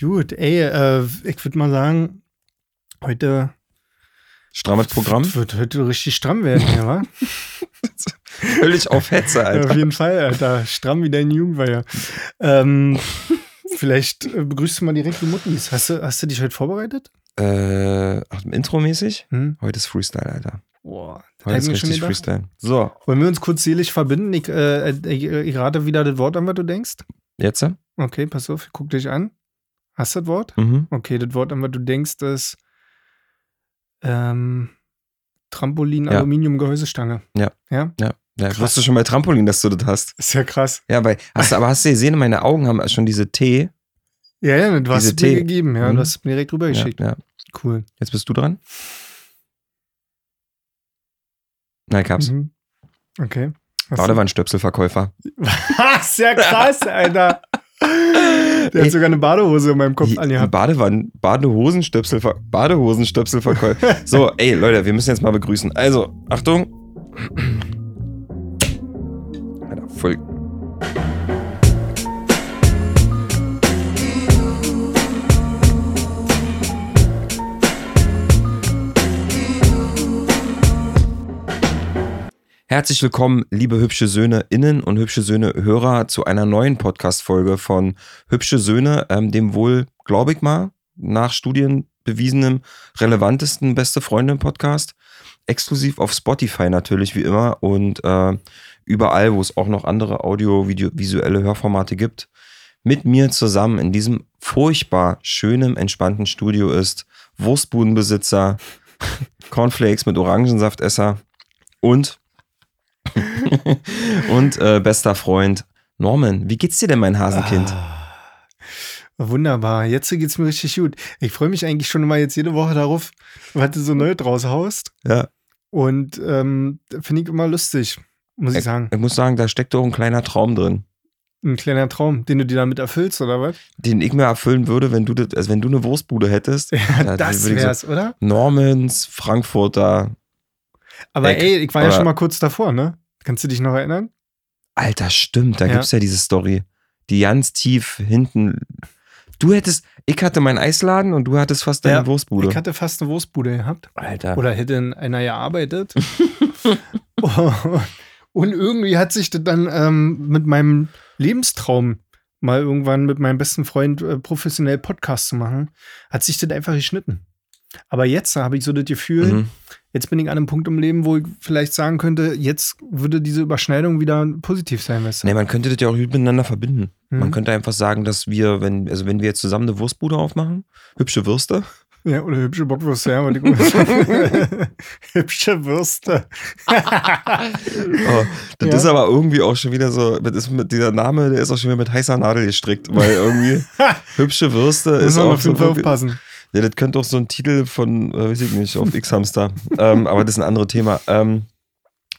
Gut, ey, äh, ich würde mal sagen, heute Strammes Programm. wird heute richtig stramm werden, ja, wa? Völlig auf Hetze, Ja, Alter. auf jeden Fall, Alter. Stramm wie deine Jugendweihe. Ähm, vielleicht äh, begrüßt du mal direkt die Muttis. Hast du, hast du dich heute vorbereitet? Äh, Intromäßig? Hm? Heute ist Freestyle, Alter. Boah, Heute ist richtig. Freestyle. So, Wollen wir uns kurz seelisch verbinden? Ich, äh, ich, ich rate wieder das Wort an, was du denkst. jetzt? Okay, pass auf, ich guck dich an. Hast du das Wort? Mhm. Okay, das Wort, an was du denkst, ist ähm, Trampolin, Ja. Aluminium, Gehäusestange. Ja. Ja? Ja, ja Krass. wusstest du schon bei Trampolin, dass du das hast. Ist ja krass. Ja, weil, hast du, aber hast du gesehen, meine Augen haben schon diese T. Ja, ja, du hast es mir Tee. gegeben, ja. Mhm. Du hast es mir direkt Ja, rübergeschickt. ja. Cool. Jetzt bist du dran. Nein, ich hab's. Mhm. Okay. Badewannenstöpselverkäufer. Was? Ja, krass, Alter. Der Ey. hat sogar eine Badehose in meinem Kopf Die- angehabt. Badewann, Badehosenstöpselver, Badehosenstöpselverkäufer. so, ey, Leute, wir müssen jetzt mal begrüßen. Also, Achtung. Alter, voll. Herzlich willkommen, liebe hübsche Söhne innen und hübsche Söhne Hörer, zu einer neuen Podcast-Folge von Hübsche Söhne, ähm, dem wohl, glaube ich mal, nach Studien bewiesenem, relevantesten Beste Freundin-Podcast. Exklusiv auf Spotify natürlich, wie immer, und äh, überall, wo es auch noch andere audiovisuelle Hörformate gibt. Mit mir zusammen in diesem furchtbar schönen, entspannten Studio ist Wurstbudenbesitzer, Cornflakes mit Orangensaftesser und und äh, bester Freund Norman. Wie geht's dir denn, mein Hasenkind? Ah, wunderbar. Jetzt geht's mir richtig gut. Ich freue mich eigentlich schon immer jetzt jede Woche darauf, was du so neu draus haust. Ja. Und ähm, finde ich immer lustig, muss ich sagen. Ich muss sagen, da steckt doch ein kleiner Traum drin, Ein kleiner Traum, den du dir damit erfüllst, oder was? den ich mir erfüllen würde, wenn du das, also wenn du eine Wurstbude hättest. Ja, da das ich so- wär's, oder? Normans, Frankfurter. Aber Eck, ey, ich war ja schon mal kurz davor, ne? Kannst du dich noch erinnern? Alter, stimmt, da Ja. gibt's ja diese Story. Die ganz tief hinten. Du hättest, ich hatte meinen Eisladen und du hattest fast deine Ja, Wurstbude. Ich hatte fast eine Wurstbude gehabt. Alter. Oder hätte in einer gearbeitet. Und irgendwie hat sich das dann ähm, mit meinem Lebenstraum mal irgendwann mit meinem besten Freund äh, professionell Podcast zu machen, hat sich das einfach geschnitten. Aber jetzt habe ich so das Gefühl, Mhm. Jetzt bin ich an einem Punkt im Leben, wo ich vielleicht sagen könnte, jetzt würde diese Überschneidung wieder positiv sein, weißt du? Nee, man könnte das ja auch gut miteinander verbinden. Mhm. Man könnte einfach sagen, dass wir, wenn, also wenn wir jetzt zusammen eine Wurstbude aufmachen, hübsche Würste, Ja, oder hübsche Bockwürste, ja. sagen. hübsche Würste. Oh, das Ja. ist aber irgendwie auch schon wieder so, das ist mit dieser Name, der ist auch schon wieder mit heißer Nadel gestrickt, weil irgendwie hübsche Würste Muss ist man auch auf jeden. Fall aufpassen. Ja, das könnte auch so ein Titel von, äh, weiß ich nicht, auf X-Hamster. ähm, aber das ist ein anderes Thema. Ähm,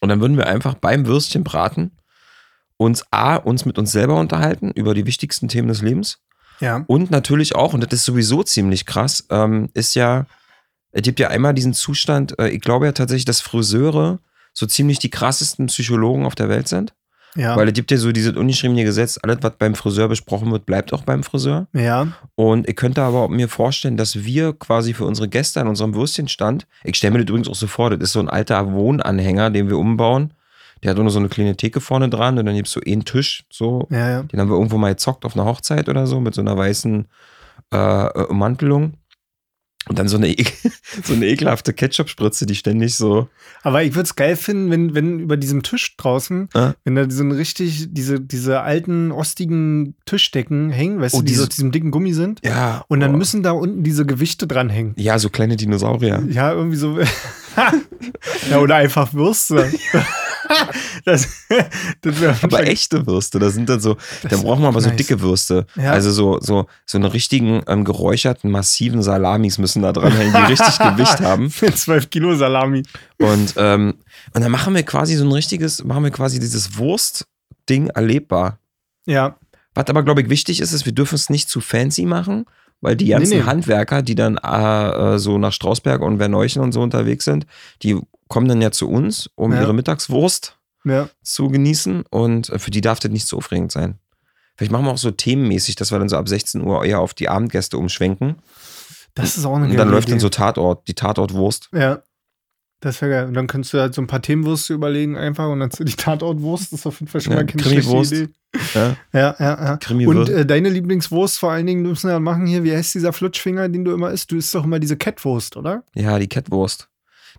und dann würden wir einfach beim Würstchen braten uns A, uns mit uns selber unterhalten über die wichtigsten Themen des Lebens. Ja. Und natürlich auch, und das ist sowieso ziemlich krass, ähm, ist ja, es gibt ja einmal diesen Zustand, äh, ich glaube ja tatsächlich, dass Friseure so ziemlich die krassesten Psychologen auf der Welt sind. Ja. Weil es gibt ja so dieses ungeschriebene Gesetz, alles, was beim Friseur besprochen wird, bleibt auch beim Friseur. ja. Und ich könnte aber mir vorstellen, dass wir quasi für unsere Gäste an unserem Würstchenstand, ich stelle mir das übrigens auch so vor, das ist so ein alter Wohnanhänger, den wir umbauen. Der hat auch nur so eine kleine Theke vorne dran und dann gibt es so einen Tisch, so. Ja, ja. Den haben wir irgendwo mal gezockt auf einer Hochzeit oder so mit so einer weißen äh, äh, Ummantelung. Und dann so eine, e so eine ekelhafte Ketchup-Spritze, die ständig so. Aber ich würde es geil finden, wenn, wenn über diesem Tisch draußen, Äh? wenn da so ein richtig, diese, diese alten, ostigen Tischdecken hängen, weißt Oh, du, die so diese- aus diesem dicken Gummi sind. Ja. Und dann oh. müssen da unten diese Gewichte dranhängen. Ja, so kleine Dinosaurier. Ja, irgendwie so. ja, oder einfach Würste. das das Aber echte Würste, da sind dann so, da brauchen wir aber so nice. dicke Würste. Ja. Also so, so, so eine richtigen ähm, geräucherten, massiven Salamis müssen da dranhängen, die richtig Gewicht haben. Mit 12 Kilo Salami. Und, ähm, und dann machen wir quasi so ein richtiges, machen wir quasi dieses Wurstding erlebbar. Ja, Was aber, glaube ich, wichtig ist, ist, wir dürfen es nicht zu fancy machen, weil die ganzen Nee, nee. Handwerker, die dann äh, äh, so nach Strausberg und Verneuchen und so unterwegs sind, die kommen dann ja zu uns, um Ja. ihre Mittagswurst ja. zu genießen und äh, für die darf das nicht so aufregend sein. Vielleicht machen wir auch so themenmäßig, dass wir dann so ab 16 Uhr eher auf die Abendgäste umschwenken. Das ist auch eine Und dann läuft dann Idee. so Tatort, die Tatortwurst. Ja. Das wäre geil. Und dann könntest du halt so ein paar Themenwürste überlegen einfach und dann die Tatortwurst. Das ist auf jeden Fall schon Ja, mal keine schlechte Krimiwurst. Idee. Ja, Ja, ja, ja. Krimiwurst. Und äh, deine Lieblingswurst vor allen Dingen müssen wir ja machen hier, wie heißt dieser Flutschfinger, den du immer isst? Du isst doch immer diese Kettwurst, oder? ja, die Kettwurst.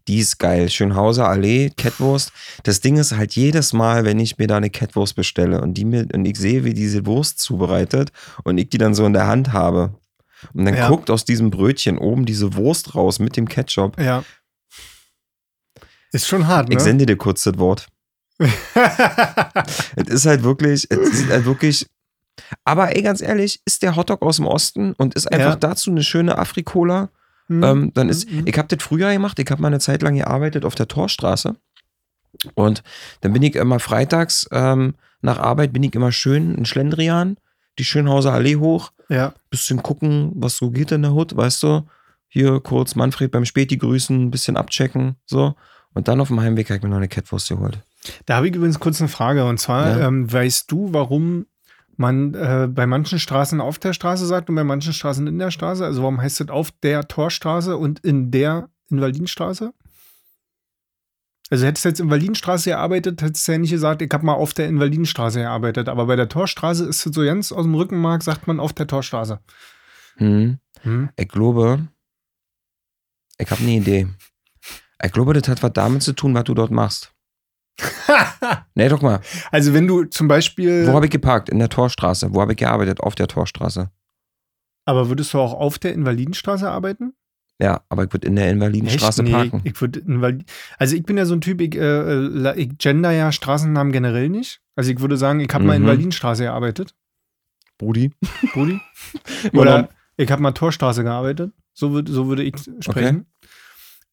Die ist geil. Schönhauser Allee, Kettwurst. Das Ding ist halt jedes Mal, wenn ich mir da eine Kettwurst bestelle und die mir und ich sehe, wie diese Wurst zubereitet und ich die dann so in der Hand habe. Und dann Ja. guckt aus diesem Brötchen oben diese Wurst raus mit dem Ketchup. Ja. Ist schon hart, Ich ne? sende dir kurz das Wort. Es ist halt wirklich, es sieht halt wirklich. Aber ey, ganz ehrlich, ist der Hotdog aus dem Osten und ist einfach Ja. dazu eine schöne Afrikola, Hm. ähm, dann ist, Mhm. ich habe das früher gemacht, ich habe mal eine Zeit lang gearbeitet auf der Torstraße und dann bin ich immer freitags ähm, nach Arbeit bin ich immer schön in Schlendrian, die Schönhauser Allee hoch, ja. bisschen gucken, was so geht in der Hut, weißt du, hier kurz Manfred beim Späti grüßen, ein bisschen abchecken, so und dann auf dem Heimweg habe ich mir noch eine Catwurst geholt. Da habe ich übrigens kurz eine Frage. Und zwar, Ja. ähm, weißt du, warum man äh, bei manchen Straßen auf der Straße sagt und bei manchen Straßen in der Straße? Also warum heißt das auf der Torstraße und in der Invalidenstraße? Also hättest du jetzt Invalidenstraße gearbeitet, hättest du ja nicht gesagt, ich habe mal auf der Invalidenstraße gearbeitet. Aber bei der Torstraße ist es so ganz aus dem Rückenmark, sagt man auf der Torstraße. Hm. Hm? Ich glaube, ich habe eine Idee. Ich glaube, das hat was damit zu tun, was du dort machst. Nee, doch mal. also wenn du zum Beispiel, Wo habe ich geparkt? In der Torstraße. Wo habe ich gearbeitet? Auf der Torstraße. aber würdest du auch auf der Invalidenstraße arbeiten? Ja, aber ich würde in der Invalidenstraße Nee, parken. Ich, würd, Invali- also ich bin ja so ein Typ, ich, äh, ich gender ja Straßennamen generell nicht. Also ich würde sagen, ich habe mal in Mhm. Invalidenstraße gearbeitet, Brudi. Brudi. Oder ich habe mal Torstraße gearbeitet. So, würd, so würde ich sprechen.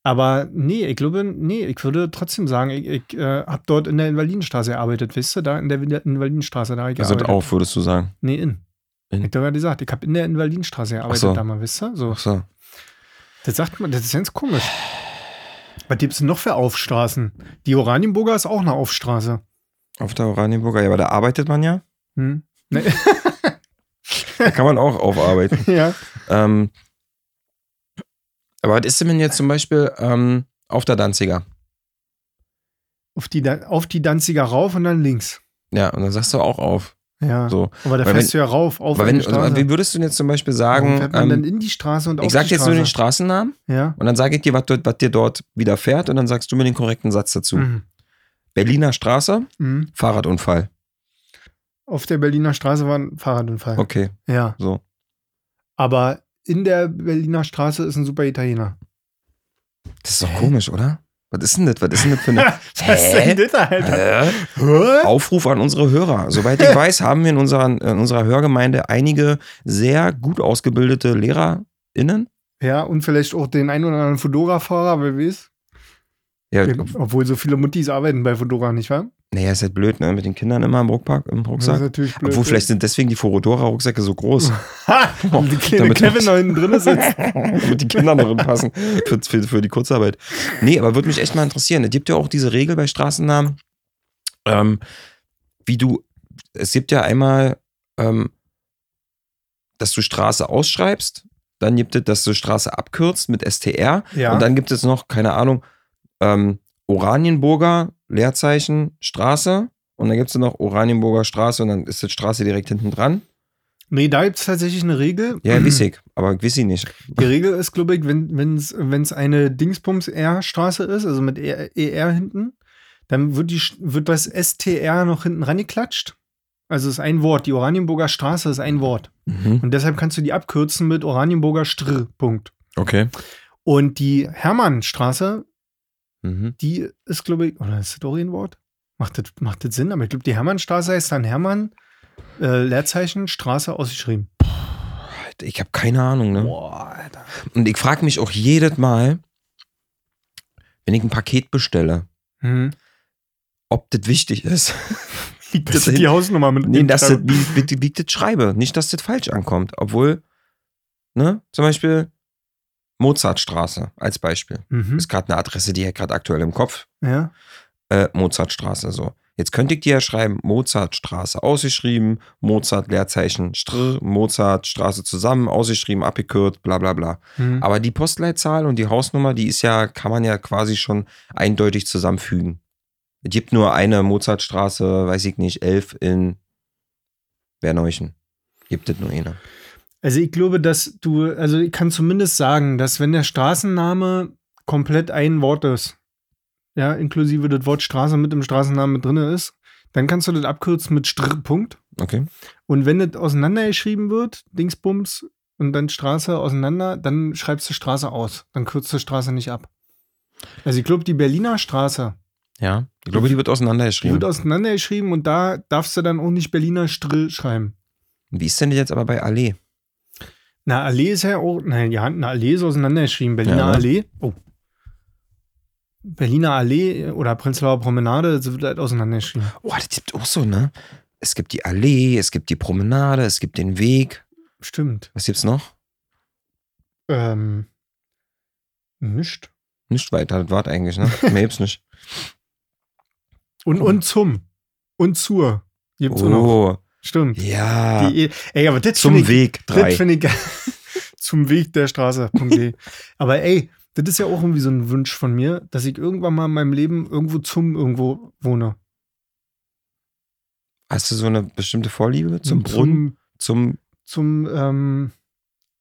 Aber nee, ich glaube, nee, ich würde trotzdem sagen, ich, ich äh, habe dort in der Invalidenstraße gearbeitet, wisst ihr, da in der Invalidenstraße, da ich Also auf, würdest du sagen. Nee, in. In. Ich habe ja gesagt, ich habe in der Invalidenstraße gearbeitet so. damals, wisst ihr? So. Ach so. Das sagt man, das ist ganz komisch. Was gibt's denn noch für Aufstraßen? Die Oranienburger ist auch eine Aufstraße. Auf der Oranienburger. Ja, aber da arbeitet man ja. Hm? Nee. Da kann man auch aufarbeiten. ja. ähm, aber was ist denn jetzt zum Beispiel ähm, auf der Danziger? Auf die, auf die Danziger rauf und dann links. Ja, und dann sagst du auch auf. Ja. So. Aber da Weil fährst du ja rauf, auf wenn, Straße. also, wie würdest du denn jetzt zum Beispiel Warum sagen, fährt man dann ähm, in die Straße und auf ich sag die jetzt Straße? nur den Straßennamen Ja. und dann sage ich dir, was, was dir dort widerfährt und dann sagst du mir den korrekten Satz dazu. Mhm. Berliner Straße, Mhm. Fahrradunfall. Auf der Berliner Straße war ein Fahrradunfall. Okay, Ja. so. Aber in der Berliner Straße ist ein super Italiener. Das ist doch komisch, oder? Was ist denn das? Was ist denn das für eine Was ist Hä? denn das, Alter? Hä? Hä? Aufruf an unsere Hörer. Soweit ich weiß, haben wir in unserer, in unserer Hörgemeinde einige sehr gut ausgebildete LehrerInnen. Ja, und vielleicht auch den einen oder anderen Fedora-Fahrer, wer weiß. Ja, Obwohl so viele Muttis arbeiten bei Fedora, nicht wahr? Naja, ist halt blöd, ne? Mit den Kindern immer im Ruckpack, im Das ist Rucksack. natürlich blöd. Obwohl, vielleicht sind deswegen die Forodora-Rucksäcke so groß. Ha! Und die kleine Damit- Kevin noch hinten drin sitzt. damit die Kinder noch passen für, für, für die Kurzarbeit. Nee, aber würde mich echt mal interessieren. Es gibt ja auch diese Regel bei Straßennamen, ähm, wie du, es gibt ja einmal, ähm, dass du Straße ausschreibst, dann gibt es, dass du Straße abkürzt mit STR Ja. und dann gibt es noch, keine Ahnung, ähm, Oranienburger, Leerzeichen, Straße und dann gibt es noch Oranienburger Straße und dann ist die Straße direkt hinten dran. nee, da gibt es tatsächlich eine Regel. Ja, wiss ich, aber wiss ich nicht. Die Regel ist, glaube ich, wenn es eine Dingsbums-R-Straße ist, also mit ER, ER hinten, dann wird, die, wird das STR noch hinten rangeklatscht. Also es ist ein Wort. Die Oranienburger Straße ist ein Wort. Mhm. Und deshalb kannst du die abkürzen mit Oranienburger Str. Punkt. Okay. Und die Hermannstraße, Mhm. die ist, glaube ich, oder ist das auch ein Wort? Macht das, macht das Sinn? Aber ich glaube, die Hermannstraße heißt dann Hermann, äh, Leerzeichen, Straße ausgeschrieben. Ich habe keine Ahnung, ne? Boah, Alter. Und ich frage mich auch jedes Mal, wenn ich ein Paket bestelle, Hm. ob das wichtig ist. Wie Das ist die Hausnummer mit nee, dem dass das, Schreiben. wie, wie, wie ich das schreibe. Nicht, dass das falsch ankommt. Obwohl, ne, zum Beispiel Mozartstraße als Beispiel. Mhm. Ist gerade eine Adresse, die ich gerade aktuell im Kopf. Ja. Äh, Mozartstraße, so. Jetzt könnte ich dir ja schreiben, Mozartstraße ausgeschrieben, Mozart Leerzeichen Str, Mozartstraße zusammen, ausgeschrieben, abgekürzt, bla bla bla. Hm. Aber die Postleitzahl und die Hausnummer, die ist ja, kann man ja quasi schon eindeutig zusammenfügen. Es gibt nur eine Mozartstraße, weiß ich nicht, 11 in Berneuchen. Gibt es nur eine. Also ich glaube, dass du, also ich kann zumindest sagen, dass wenn der Straßenname komplett ein Wort ist, ja, inklusive das Wort Straße mit im Straßennamen mit drin ist, dann kannst du das abkürzen mit Str Punkt. Okay. Und wenn das auseinandergeschrieben wird, Dingsbums, und dann Straße auseinander, dann schreibst du Straße aus. Dann kürzt du Straße nicht ab. Also ich glaube, die Berliner Straße, Ja. Ich glaube, die wird die auseinandergeschrieben. wird auseinandergeschrieben und da darfst du dann auch nicht Berliner Str schreiben. Wie ist denn das jetzt aber bei Allee? Na, Allee ist ja auch, nein, ja, eine Allee ist auseinandergeschrieben. Berliner Ja, ne? Allee. Oh. Berliner Allee oder Prenzlauer Promenade, das wird halt auseinandergeschrieben. Oh, das gibt auch so, ne? Es gibt die Allee, es gibt die Promenade, es gibt den Weg. Stimmt. Was gibt's noch? Ähm. Nicht. Nicht weiter, das war eigentlich, ne? Mehr gibt's nicht. Und, und zum. Und zur. Gibt's auch noch. Oh, Stimmt. ja. Die, ey, aber das Zum ich, Weg das 3. finde ich zum Weg der Straße.de. aber ey, das ist ja auch irgendwie so ein Wunsch von mir, dass ich irgendwann mal in meinem Leben irgendwo zum irgendwo wohne. Hast du so eine bestimmte Vorliebe zum Brunnen? Zum, Zum, zum ähm,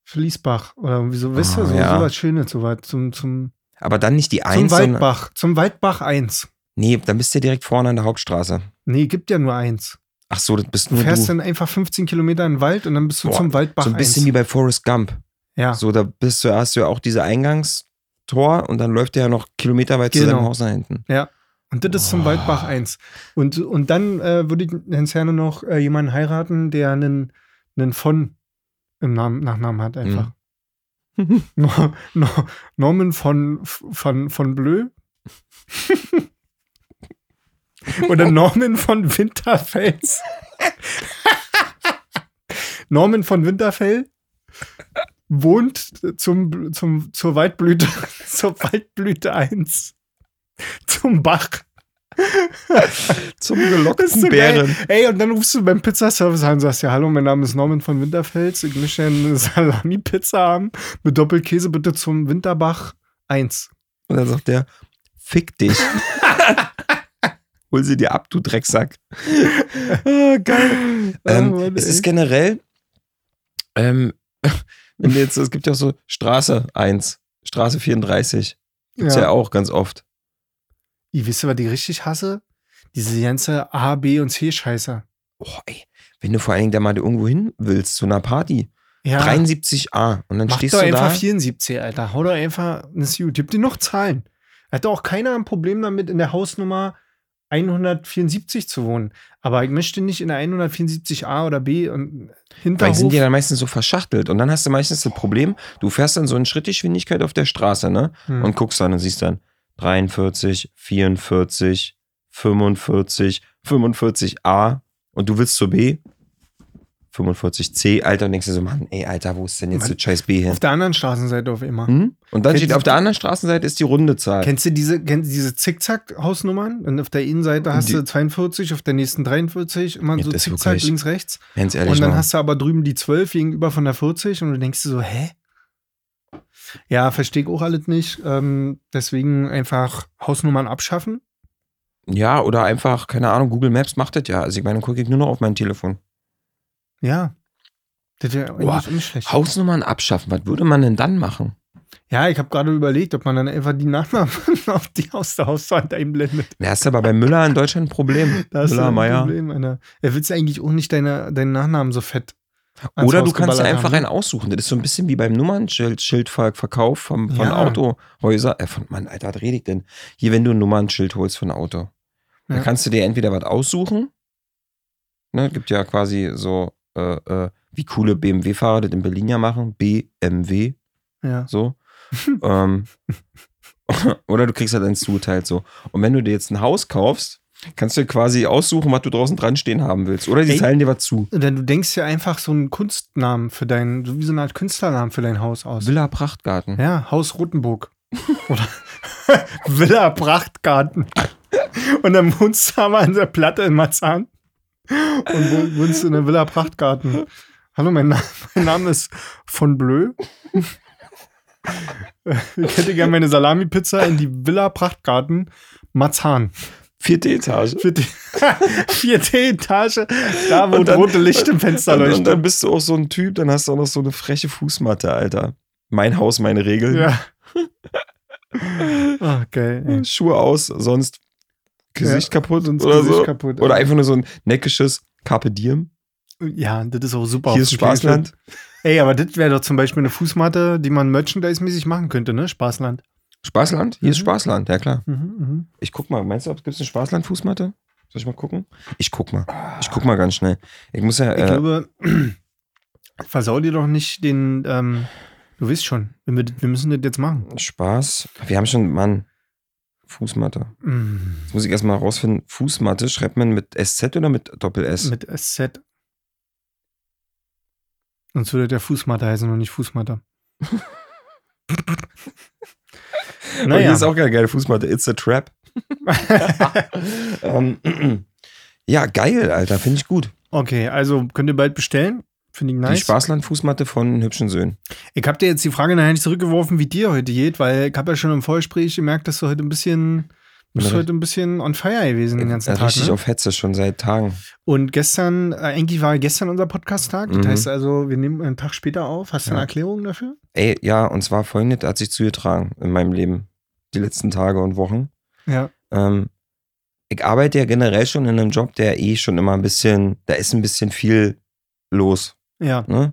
Fließbach oder irgendwie so, weißt du, Ah, so, ja. so was Schönes, so was, zum, zum, aber dann nicht die zum 1, sondern. Waldbach, zum Waldbach 1. Nee, dann bist du direkt vorne an der Hauptstraße. Nee, gibt ja nur eins. Ach so, das bist Du nur fährst du. dann einfach 15 Kilometer in den Wald und dann bist du Boah, zum Waldbach So ein bisschen 1. wie bei Forrest Gump. ja, So, da bist du, hast du ja auch diese Eingangstor und dann läuft der ja noch kilometerweit zu Genau. seinem Haus da hinten. und das ist zum. Waldbach 1. Und, und dann äh, würde ich ganz gerne noch äh, jemanden heiraten, der einen, einen von im Namen, Nachnamen hat einfach. Nor, Norman von, von, von Bleu. Oder Norman von Winterfels. Norman von Winterfell wohnt zum, zum, zur Waldblüte, zur Waldblüte 1. Zum Bach. Zum gelockten so Bären. geil. Ey, und dann rufst du beim Pizzaservice an und sagst, ja, hallo, mein Name ist Norman von Winterfels. Ich möchte eine Salami-Pizza haben mit Doppelkäse bitte zum Winterbach 1. Und dann sagt der, fick dich. Hol sie dir ab, du Drecksack. ah, geil. Ähm, Oh Mann, es ist generell, ähm, wenn jetzt, es gibt ja auch so Straße 1, Straße 34. Gibt's ja, auch ganz oft. Ich wisst ihr, was ich richtig hasse? Diese ganze A, B und C Scheiße. Oh, ey, wenn du vor allen Dingen da mal irgendwo hin willst, zu einer Party, Ja. 73a, und dann Mach stehst doch du einfach da. 74, Alter. Hau doch einfach das Gut. Gib dir noch Zahlen. Hat doch auch keiner ein Problem damit, in der Hausnummer 174 zu wohnen. Aber ich möchte nicht in der 174a oder B und Weil Hinterhof. die sind ja dann meistens so verschachtelt. Und dann hast du meistens das Problem, du fährst dann so in Schrittgeschwindigkeit auf der Straße, ne? Hm. Und guckst dann und siehst dann 43, 44, 45, 45a und du willst zur B. 45c, Alter, und denkst dir so, Mann, ey, Alter, wo ist denn jetzt Mann. das scheiß B hin? auf der anderen Straßenseite auf immer. Hm? Und dann Kennst steht du- auf der anderen Straßenseite ist die runde Zahl. Kennst du diese, kennst du diese Zickzack-Hausnummern? Und auf der Innenseite hast Die- du 42, auf der nächsten 43, immer so Zickzack wirklich- links, rechts. Ganz ehrlich, Und dann mal. hast du aber drüben die 12 gegenüber von der 40 und du denkst dir so, hä? Ja, verstehe ich auch alles nicht. Ähm, deswegen einfach Hausnummern abschaffen. ja, oder einfach, keine Ahnung, Google Maps macht das ja. Also ich meine, gucke ich nur noch auf mein Telefon. Ja. Das wäre nicht schlecht. Hausnummern abschaffen, was würde man denn dann machen? Ja, ich habe gerade überlegt, ob man dann einfach die Nachnamen auf die aus der Hauswand einblendet. Da hast du aber bei Müller in Deutschland ein Problem. Da hast du Müller, ein Meier. Problem, Alter. Er willst eigentlich auch nicht deine, deinen Nachnamen so fett. Oder du Haus kannst dir einfach haben, einen ne? aussuchen. Das ist so ein bisschen wie beim Nummernschild, Schildverkauf vom, von Ja. Autohäuser. Äh, von, Mann, Alter, was rede ich denn? Hier, wenn du ein Nummernschild holst von Auto, dann Ja. kannst du dir entweder was aussuchen. Ne, gibt ja quasi so, äh, äh, wie coole BMW-Fahrer das in Berlin ja machen. BMW, Ja. so. ähm, oder du kriegst halt eins zugeteilt so. Und wenn du dir jetzt ein Haus kaufst, kannst du dir quasi aussuchen, was du draußen dran stehen haben willst. Oder sie Ey. teilen dir was zu. Denn du denkst ja einfach so einen Kunstnamen für dein, so wie so eine Art Künstlernamen für dein Haus aus. Villa Prachtgarten. Ja, Haus Rotenburg. Oder Villa Prachtgarten. Und dann wohnst du aber an der Platte in Marzahn und wo- wohnst in der Villa Prachtgarten. Hallo, mein, Na mein Name ist von Bleu. Ich hätte gerne meine Salami-Pizza in die Villa Prachtgarten Marzahn. Vierte Etage. Vierte, vierte Etage, da wo dann- rote Licht im Fenster Und, und dann bist du auch so ein Typ, dann hast du auch noch so eine freche Fußmatte, Alter. Mein Haus, meine Regeln. Ja. Ah, geil. ey. Schuhe aus, sonst Gesicht kaputt Sonst oder Gesicht so. kaputt. Oder einfach nur so ein neckisches Carpe Diem. Ja, das ist auch super. Hier ist Spaßland. Ey, aber das wäre doch zum Beispiel eine Fußmatte, die man merchandise-mäßig machen könnte, ne? Spaßland. Spaßland? Hier ist Mhm. Spaßland, ja klar. Mhm, mhm. Ich guck mal, meinst du, gibt es eine Spaßland-Fußmatte? Soll ich mal gucken? Ich guck mal. Ich guck mal ganz schnell. Ich muss ja, Ich äh, glaube, versau dir doch nicht den, ähm, du weißt schon, wir, wir müssen das jetzt machen. Spaß. Wir haben schon, Mann, Fußmatte. Mm, Jetzt muss ich erstmal rausfinden. Fußmatte schreibt man mit SZ oder mit Doppel-S? Mit SZ. Sonst würde der Fußmatte heißen und nicht Fußmatte. Und hier ist auch eine geile Fußmatte. It's a Trap. ähm, ja, geil, Alter. Finde ich gut. okay, also könnt ihr bald bestellen. Finde ich Die nice. Spaßland-Fußmatte von hübschen Söhnen. Ich habe dir jetzt die Frage nachher nicht zurückgeworfen, wie dir heute geht, weil ich habe ja schon im Vorgespräch gemerkt, dass du heute ein bisschen, du bist Ja, heute ein bisschen on fire gewesen den ganzen Äh, Tag. Richtig Ne? auf Hetze schon seit Tagen. Und gestern, äh, eigentlich war gestern unser Podcast-Tag. Das Mhm. heißt also, wir nehmen einen Tag später auf. Hast du eine Ja. Erklärung dafür? Ey, ja, und zwar folgendes hat sich zugetragen in meinem Leben. Die letzten Tage und Wochen. Ja. Ähm, ich arbeite ja generell schon in einem Job, der eh schon immer ein bisschen, da ist ein bisschen viel los. Ja. Ne?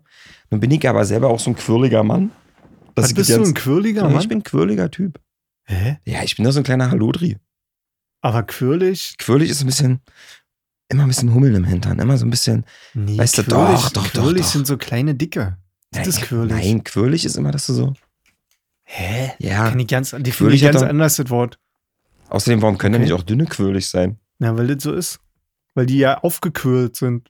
Nun bin ich aber selber auch so ein quirliger Mann. dass Was bist du, ein quirliger Mann? Ich bin ein quirliger Typ. Hä? Ja, ich bin da so ein kleiner Halodri. Aber quirlig? Quirlig ist ein bisschen, immer ein bisschen Hummeln im Hintern. Immer so ein bisschen. Nee, Weißt du, quirlig, doch, doch, doch, quirlig doch. sind so kleine Dicke. Das ist quirlig. Nein, quirlig ist immer, dass du so. Hä? Ja. Kenn ich ganz, die finde ich ganz doch- anders, das Wort. Außerdem, warum können Okay. denn nicht auch dünne quirlig sein? Ja, weil das so ist. Weil die ja aufgequirlt sind.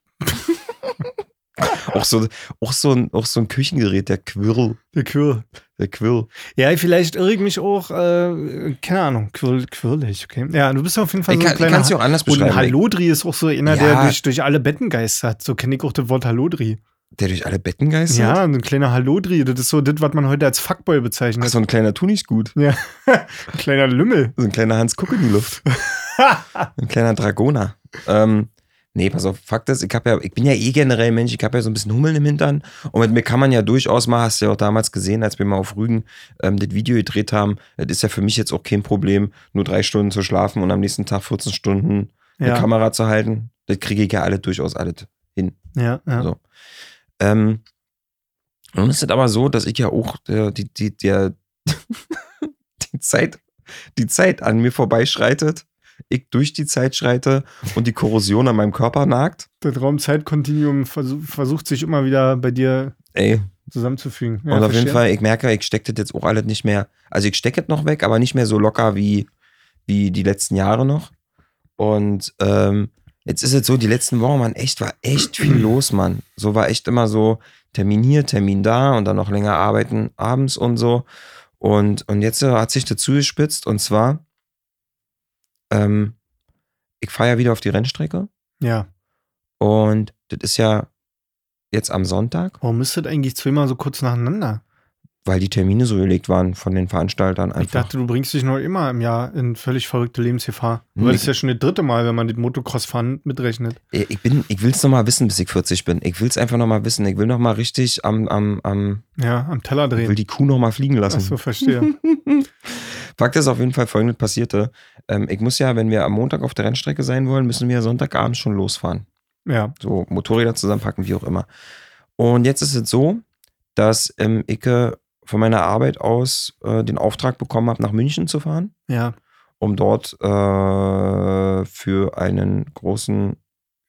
Auch so, auch so, ein, auch so ein Küchengerät, der Quirl. Der Quirl. Der Quirl. Ja, vielleicht irre ich mich auch, äh, keine Ahnung, quirl, quirlig, okay. Ja, du bist auf jeden Fall Ich so kann ein kleiner kann es ja auch anders Und ein beschreiben. Hallodri ist auch so einer, Ja. der durch, durch alle Betten geistert. So kenne ich auch das Wort Hallodri. Der durch alle Betten geistert? Ja, ein kleiner Hallodri. Das ist so das, was man heute als Fuckboy bezeichnet. Ach, so ein kleiner Tunichtgut. Ja. ein kleiner Lümmel. So ein kleiner Hans Kuck in die Luft. ein kleiner Dragoner. Ähm, nee, pass auf, Fakt ist, ich, hab ja, ich bin ja eh generell Mensch, ich habe ja so ein bisschen Hummeln im Hintern. Und mit mir kann man ja durchaus mal, hast du ja auch damals gesehen, als wir mal auf Rügen ähm, das Video gedreht haben, das ist ja für mich jetzt auch kein Problem, nur drei Stunden zu schlafen und am nächsten Tag 14 Stunden eine Ja, Kamera zu halten. Das kriege ich ja alle durchaus alles. ja, ja. So. Ähm, nun ist es aber so, dass ich ja auch der, die, die, der, die, Zeit, die Zeit an mir vorbeischreitet, ich durch die Zeit schreite und die Korrosion an meinem Körper nagt. Das Raumzeitkontinuum versuch, versucht sich immer wieder bei dir Ey, zusammenzufügen. Ja, und auf jeden verstehe. Fall, ich merke, ich stecke das jetzt auch alles nicht mehr. Also ich stecke es noch weg, aber nicht mehr so locker wie, wie die letzten Jahre noch. Und ähm, jetzt ist es so, die letzten Wochen, man, echt, war echt viel los, Mann. So war echt immer so Termin hier, Termin da und dann noch länger arbeiten abends und so. Und, und jetzt äh, hat sich dazu gespitzt und zwar, ähm, ich fahre ja wieder auf die Rennstrecke Ja. und das ist ja jetzt am Sonntag. Warum ist das eigentlich zweimal so kurz nacheinander? weil die Termine so gelegt waren von den Veranstaltern Ich einfach. dachte, du bringst dich noch immer im Jahr in völlig verrückte Lebensgefahr. Nee. Aber das ist ja schon das dritte Mal, wenn man das Motocross-Fahren mitrechnet. ich bin, ich will es nochmal wissen, bis ich 40 bin. Ich will es einfach nochmal wissen. Ich will nochmal richtig am, am, am, Ja, am Teller ich will drehen. die Kuh nochmal fliegen lassen. Achso, verstehe. Fakt ist auf jeden Fall folgendes passierte. Ähm, ich muss ja, wenn wir am Montag auf der Rennstrecke sein wollen, müssen wir Sonntagabend schon losfahren. ja. So Motorräder zusammenpacken, wie auch immer. Und jetzt ist es so, dass ähm, ich äh, von meiner Arbeit aus äh, den Auftrag bekommen habe, nach München zu fahren. Ja. um dort äh, für einen großen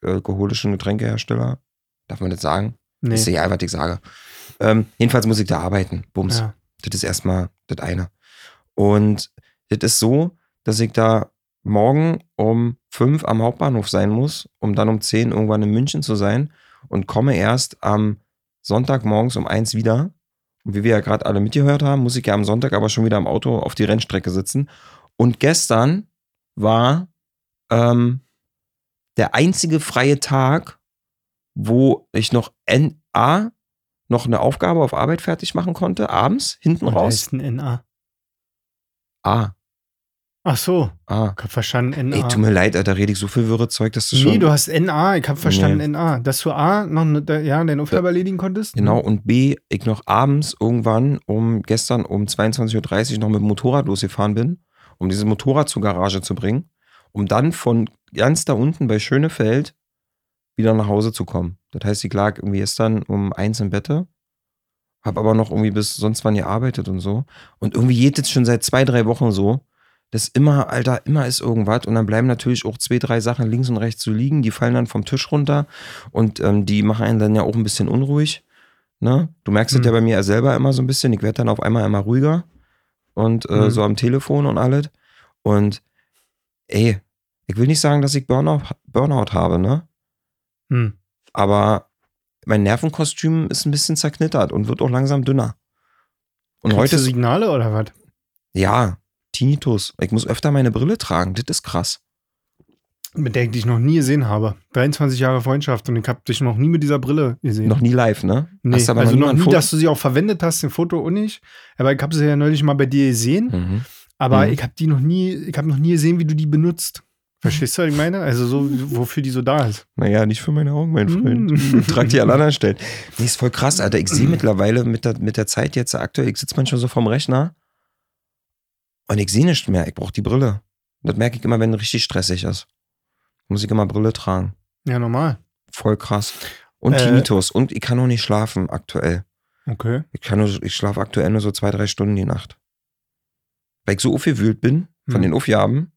äh, alkoholischen Getränkehersteller, darf man das sagen? Nee. Ist egal, was ich sage. Ähm, jedenfalls muss ich da arbeiten. Bums. Ja. Das ist erstmal das eine. Und das ist so, dass ich da morgen um fünf am Hauptbahnhof sein muss, um dann um zehn irgendwann in München zu sein und komme erst am Sonntagmorgens um eins wieder. Und wie wir ja gerade alle mitgehört haben, muss ich ja am Sonntag aber schon wieder im Auto auf die Rennstrecke sitzen. Und gestern war ähm, der einzige freie Tag, wo ich noch NA, noch eine Aufgabe auf Arbeit fertig machen konnte, abends, hinten Und raus. ist ein NA. A. Ach so, A. ich hab verstanden NA. Ey, tut mir leid, Alter, rede ich so viel wirre Zeug, dass du schon. nee, du hast NA, ich hab verstanden Nee. NA. Dass du A noch ne, ja, deine Aufgabe erledigen konntest? Genau, und B, ich noch abends irgendwann um gestern um 22.30 Uhr noch mit dem Motorrad losgefahren bin, um dieses Motorrad zur Garage zu bringen, um dann von ganz da unten bei Schönefeld wieder nach Hause zu kommen. Das heißt, ich lag irgendwie gestern um eins im Bette, hab aber noch irgendwie bis sonst wann gearbeitet und so. Und irgendwie geht es schon seit zwei, drei Wochen so, dass immer, Alter, immer ist irgendwas und dann bleiben natürlich auch zwei, drei Sachen links und rechts so liegen, die fallen dann vom Tisch runter und ähm, die machen einen dann ja auch ein bisschen unruhig. Ne? Du merkst es Mhm. ja bei mir selber immer so ein bisschen. Ich werde dann auf einmal immer ruhiger und äh, Mhm. so am Telefon und alles. Und ey, ich will nicht sagen, dass ich Burnout, Burnout habe, ne? Hm. Aber mein Nervenkostüm ist ein bisschen zerknittert und wird auch langsam dünner. Und Kriegst heute du Signale oder was? ja, Tinnitus. Ich muss öfter meine Brille tragen. Das ist krass. Mit der ich dich noch nie gesehen habe. 23 Jahre Freundschaft und ich habe dich noch nie mit dieser Brille gesehen. Noch nie live, ne? Nee, Hast also noch nie noch nie, dass du sie auch verwendet hast, ein Foto und nicht. Aber ich habe sie ja neulich mal bei dir gesehen. Mhm. Aber Mhm. ich habe die noch nie, ich habe noch nie gesehen, wie du die benutzt. Verstehst du, was ich meine? Also so, wofür die so da ist. Naja, nicht für meine Augen, mein Freund. Mm. Trag die an anderen Stellen. Nee, ist voll krass, Alter. Ich sehe mittlerweile mit der, mit der Zeit jetzt aktuell, ich sitze manchmal so vorm Rechner und ich sehe nicht mehr. Ich brauche die Brille. Das merke ich immer, wenn richtig stressig ist. Muss ich immer Brille tragen. Ja, normal. Voll krass. Und Äh. Tinnitus. Und ich kann auch nicht schlafen aktuell. Okay. Ich, kann nur, ich schlafe aktuell nur so zwei, drei Stunden die Nacht. Weil ich so aufgewühlt bin von Hm. den Aufgaben,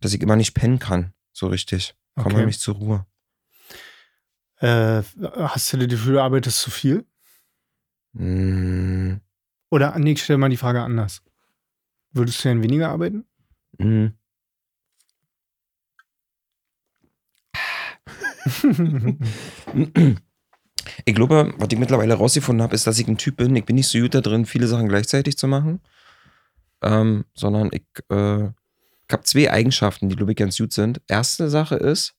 dass ich immer nicht pennen kann. So richtig. Komme Okay. nicht zur Ruhe. Äh, hast du das Gefühl, du arbeitest zu viel? Mm, Oder, nee, ich stelle mal die Frage anders. Würdest du denn weniger arbeiten? mm. Ich glaube, was ich mittlerweile rausgefunden habe, ist, dass ich ein Typ bin. Ich bin nicht so gut da drin, viele Sachen gleichzeitig zu machen. Ähm, sondern ich, äh, ich habe zwei Eigenschaften, die, glaube ich, ganz gut sind. Erste Sache ist,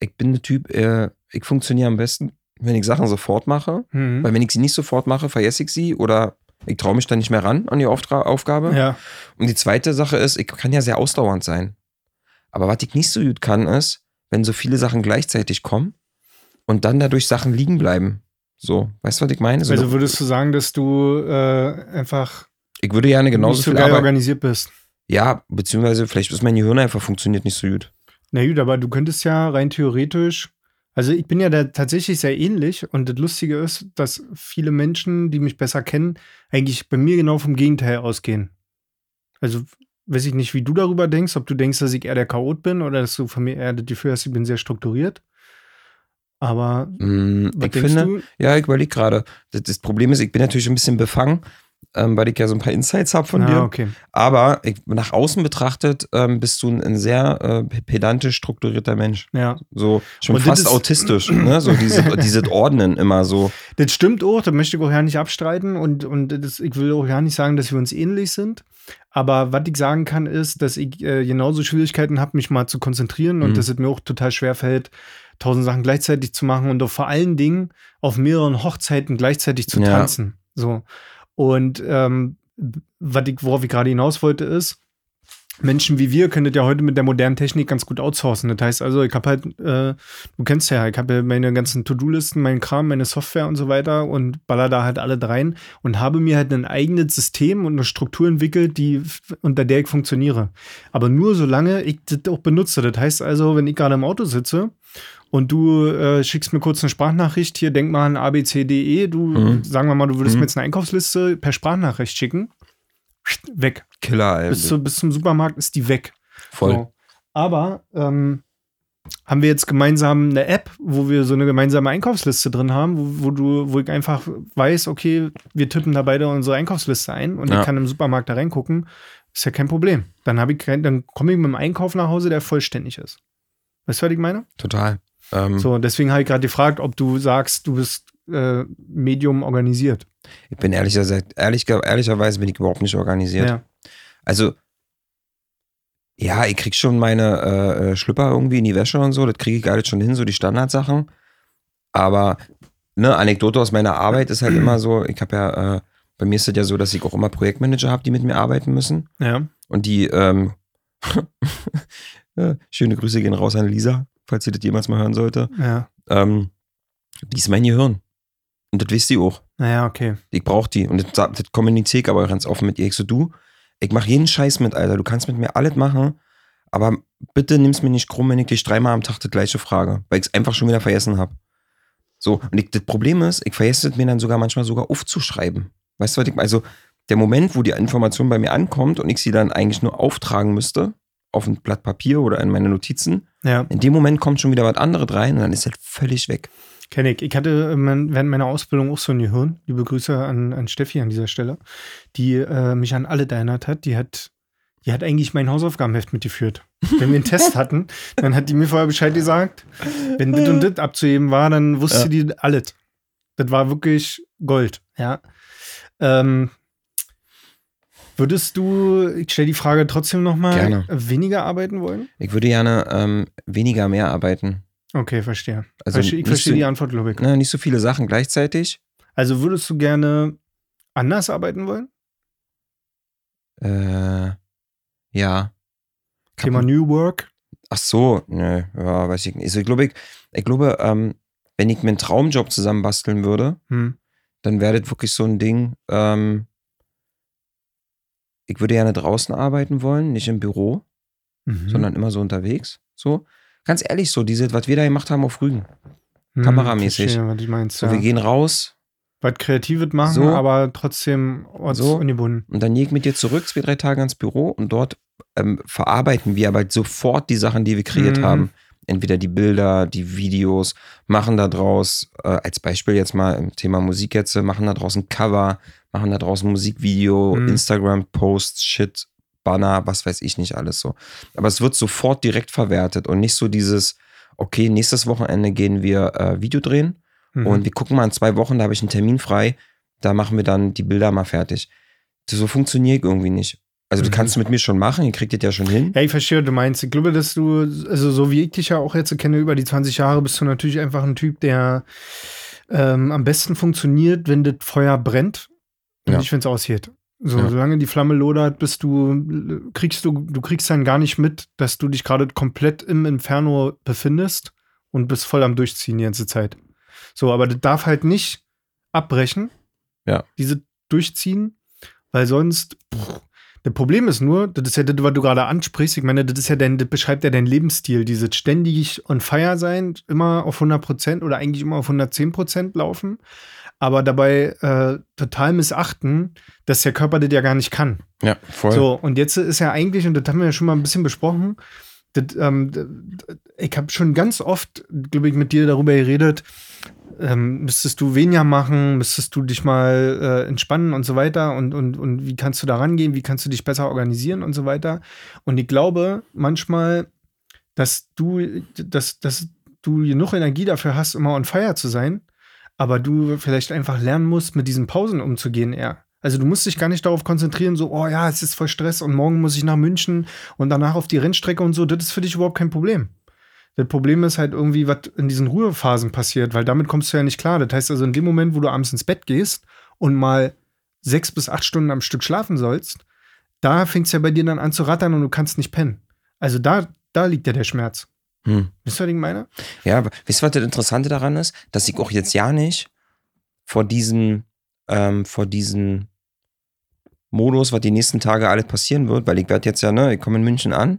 ich bin der Typ, äh, ich funktioniere am besten, wenn ich Sachen sofort mache. Mhm. Weil wenn ich sie nicht sofort mache, vergesse ich sie oder ich traue mich dann nicht mehr ran an die Auftra Aufgabe. Ja. Und die zweite Sache ist, ich kann ja sehr ausdauernd sein. Aber was ich nicht so gut kann, ist, wenn so viele Sachen gleichzeitig kommen und dann dadurch Sachen liegen bleiben. So, weißt du, was ich meine? So, Also würdest du sagen, dass du äh, einfach ich würde gerne genauso nicht so viel geil Arbeit. organisiert bist? Ja, beziehungsweise vielleicht ist mein Gehirn einfach funktioniert nicht so gut. Na gut, aber du könntest ja rein theoretisch, also ich bin ja da tatsächlich sehr ähnlich und das Lustige ist, dass viele Menschen, die mich besser kennen, eigentlich bei mir genau vom Gegenteil ausgehen. Also weiß ich nicht, wie du darüber denkst, ob du denkst, dass ich eher der Chaot bin oder dass du von mir eher das Gefühl hast, ich bin sehr strukturiert. Aber Mm, ich finde, du? ja, ich überlege gerade. Das, das Problem ist, ich bin natürlich ein bisschen befangen, ähm, weil ich ja so ein paar Insights habe von Ah, dir. okay. Aber ich, nach außen betrachtet ähm, bist du ein, ein sehr äh, pedantisch strukturierter Mensch. Ja. So schon Und fast ist- autistisch, ne? So diese, dieses Ordnen immer so. Das stimmt auch, das möchte ich auch ja nicht abstreiten und, und das, ich will auch ja nicht sagen, dass wir uns ähnlich sind. Aber was ich sagen kann, ist, dass ich äh, genauso Schwierigkeiten habe, mich mal zu konzentrieren und Mhm. dass es mir auch total schwer fällt, tausend Sachen gleichzeitig zu machen und auch vor allen Dingen auf mehreren Hochzeiten gleichzeitig zu Ja. tanzen. So. Und ähm, was ich, worauf ich gerade hinaus wollte, ist, Menschen wie wir können das ja heute mit der modernen Technik ganz gut outsourcen. Das heißt also, ich habe halt, äh, du kennst ja, ich habe ja meine ganzen To-Do-Listen, meinen Kram, meine Software und so weiter und baller da halt alle rein und habe mir halt ein eigenes System und eine Struktur entwickelt, die unter der ich funktioniere. Aber nur solange ich das auch benutze. Das heißt also, wenn ich gerade im Auto sitze und du äh, schickst mir kurz eine Sprachnachricht, hier denk mal an ABCDE, du, Mhm. sagen wir mal, du würdest Mhm. mir jetzt eine Einkaufsliste per Sprachnachricht schicken, weg. Killer, ey. Bis, zu, bis zum Supermarkt ist die weg. Voll. So. Aber ähm, haben wir jetzt gemeinsam eine App, wo wir so eine gemeinsame Einkaufsliste drin haben, wo, wo du, wo ich einfach weiß, okay, wir tippen da beide unsere Einkaufsliste ein und Ja. ich kann im Supermarkt da reingucken, ist ja kein Problem. Dann habe ich dann komme ich mit einem Einkauf nach Hause, der vollständig ist. Weißt du, was ich meine? Total. Ähm, So, und deswegen habe ich gerade gefragt, ob du sagst, du bist äh, Medium organisiert. Ich bin ehrlicher, ehrlich, ehrlicherweise bin ich überhaupt nicht organisiert. Ja. Also, Ja, ich krieg schon meine äh, äh, Schlüpper irgendwie in die Wäsche und so, das kriege ich alles schon hin, so die Standardsachen. Aber, ne, Anekdote aus meiner Arbeit ist halt immer so, ich habe ja, äh, bei mir ist es ja so, dass ich auch immer Projektmanager habe, die mit mir arbeiten müssen. Ja. Und die, ähm, ja, schöne Grüße gehen raus an Lisa, falls sie das jemals mal hören sollte. Ja. Ähm, die ist mein Gehirn. Und das wisst ihr auch. Naja, okay. Ich brauche die. Und das, das kommuniziere ich aber ganz offen mit ihr. Ich so, du, ich mache jeden Scheiß mit, Alter. Du kannst mit mir alles machen, aber bitte nimm's mir nicht krumm, wenn ich dich dreimal am Tag die gleiche frage, weil ich es einfach schon wieder vergessen habe. So, und ich, das Problem ist, ich vergesse es mir dann sogar manchmal sogar aufzuschreiben. Weißt du, was ich meine? Also, der Moment, wo die Information bei mir ankommt und ich sie dann eigentlich nur auftragen müsste, auf ein Blatt Papier oder in meine Notizen, Ja, in dem Moment kommt schon wieder was anderes rein und dann ist halt völlig weg. kenne ich. Ich hatte äh, während meiner Ausbildung auch so ein Gehirn. Liebe Grüße an, an Steffi an dieser Stelle, die äh, mich an alle erinnert hat. Die hat, die hat eigentlich mein Hausaufgabenheft mitgeführt. Wenn wir einen Test hatten, dann hat die mir vorher Bescheid gesagt. Wenn dit und dit abzuheben war, dann wusste Ja. die alles. Das war wirklich Gold, ja. Ähm, würdest du, ich stelle die Frage trotzdem nochmal, weniger arbeiten wollen? Ich würde gerne ähm, weniger mehr arbeiten. Okay, verstehe. Also ich verstehe so- die Antwort, glaube ich. Ne, nicht so viele Sachen gleichzeitig. Also würdest du gerne anders arbeiten wollen? Äh, ja. Thema Kaputt- New Work? Ach so, ne, ja, weiß ich nicht. Also ich glaube, ich, ich glaube, ähm, wenn ich mir einen Traumjob zusammenbasteln würde, Hm. dann wäre das wirklich so ein Ding. Ähm, ich würde gerne draußen arbeiten wollen, nicht im Büro, Mhm. sondern immer so unterwegs. So, ganz ehrlich, so diese, was wir da gemacht haben auf Rügen. Hm, kameramäßig. Verstehe, was du meinst. So, ja. wir gehen raus was Kreatives machen, So. aber trotzdem So. ungebunden. und dann gehe ich mit dir zurück, zwei, drei Tage ins Büro und dort ähm, verarbeiten wir aber sofort die Sachen, die wir kreiert Mhm. haben. Entweder die Bilder, die Videos, machen da draus, äh, als Beispiel jetzt mal im Thema Musik jetzt, äh, machen da draußen Cover, machen da draußen Musikvideo, Mhm. Instagram-Posts, Shit, Banner, was weiß ich nicht alles so. Aber es wird sofort direkt verwertet und nicht so dieses, okay, nächstes Wochenende gehen wir äh, Video drehen Mhm. und wir gucken mal in zwei Wochen, da habe ich einen Termin frei, da machen wir dann die Bilder mal fertig. So funktioniert irgendwie nicht. Also, du Mhm. kannst mit mir schon machen, ihr kriegt das ja schon hin. ja, ich verstehe, du meinst. Ich glaube, dass du, also so wie ich dich ja auch jetzt kenne, über die 20 Jahre, bist du natürlich einfach ein Typ, der ähm, am besten funktioniert, wenn das Feuer brennt Ja. nicht, wenn es ausgeht. So, Ja. solange die Flamme lodert, bist du, kriegst du, du kriegst dann gar nicht mit, dass du dich gerade komplett im Inferno befindest und bist voll am Durchziehen die ganze Zeit. So, aber das darf halt nicht abbrechen. Ja. Diese durchziehen, weil sonst. Pff, das Problem ist nur, das ist ja das, was du gerade ansprichst. Ich meine, das ist ja dein, das beschreibt ja deinen Lebensstil. Dieses ständig on fire sein, immer auf 100 Prozent oder eigentlich immer auf 110 Prozent laufen, aber dabei äh, total missachten, dass der Körper das ja gar nicht kann. Ja, voll. So, und jetzt ist ja eigentlich, und das haben wir ja schon mal ein bisschen besprochen, das, ähm, d- d- ich habe schon ganz oft, glaube ich, mit dir darüber geredet, ähm, müsstest du weniger machen, müsstest du dich mal äh, entspannen und so weiter und, und, und wie kannst du da rangehen, wie kannst du dich besser organisieren und so weiter. Und ich glaube manchmal, dass du, dass, dass du genug Energie dafür hast, immer on fire zu sein, aber du vielleicht einfach lernen musst, mit diesen Pausen umzugehen eher. Also du musst dich gar nicht darauf konzentrieren, so, oh ja, es ist voll Stress und morgen muss ich nach München und danach auf die Rennstrecke und so. Das ist für dich überhaupt kein Problem. Das Problem ist halt irgendwie, was in diesen Ruhephasen passiert, weil damit kommst du ja nicht klar. Das heißt also, in dem Moment, wo du abends ins Bett gehst und mal sechs bis acht Stunden am Stück schlafen sollst, da fängt es ja bei dir dann an zu rattern und du kannst nicht pennen. Also da, da liegt ja der Schmerz. Hm. Wisst ihr, was ich meine? Ja, aber wisst ihr, was das Interessante daran ist? Dass ich auch jetzt ja nicht vor diesem, ähm, vor diesem Modus, was die nächsten Tage alles passieren wird, weil ich werde jetzt ja, ne, ich komme in München an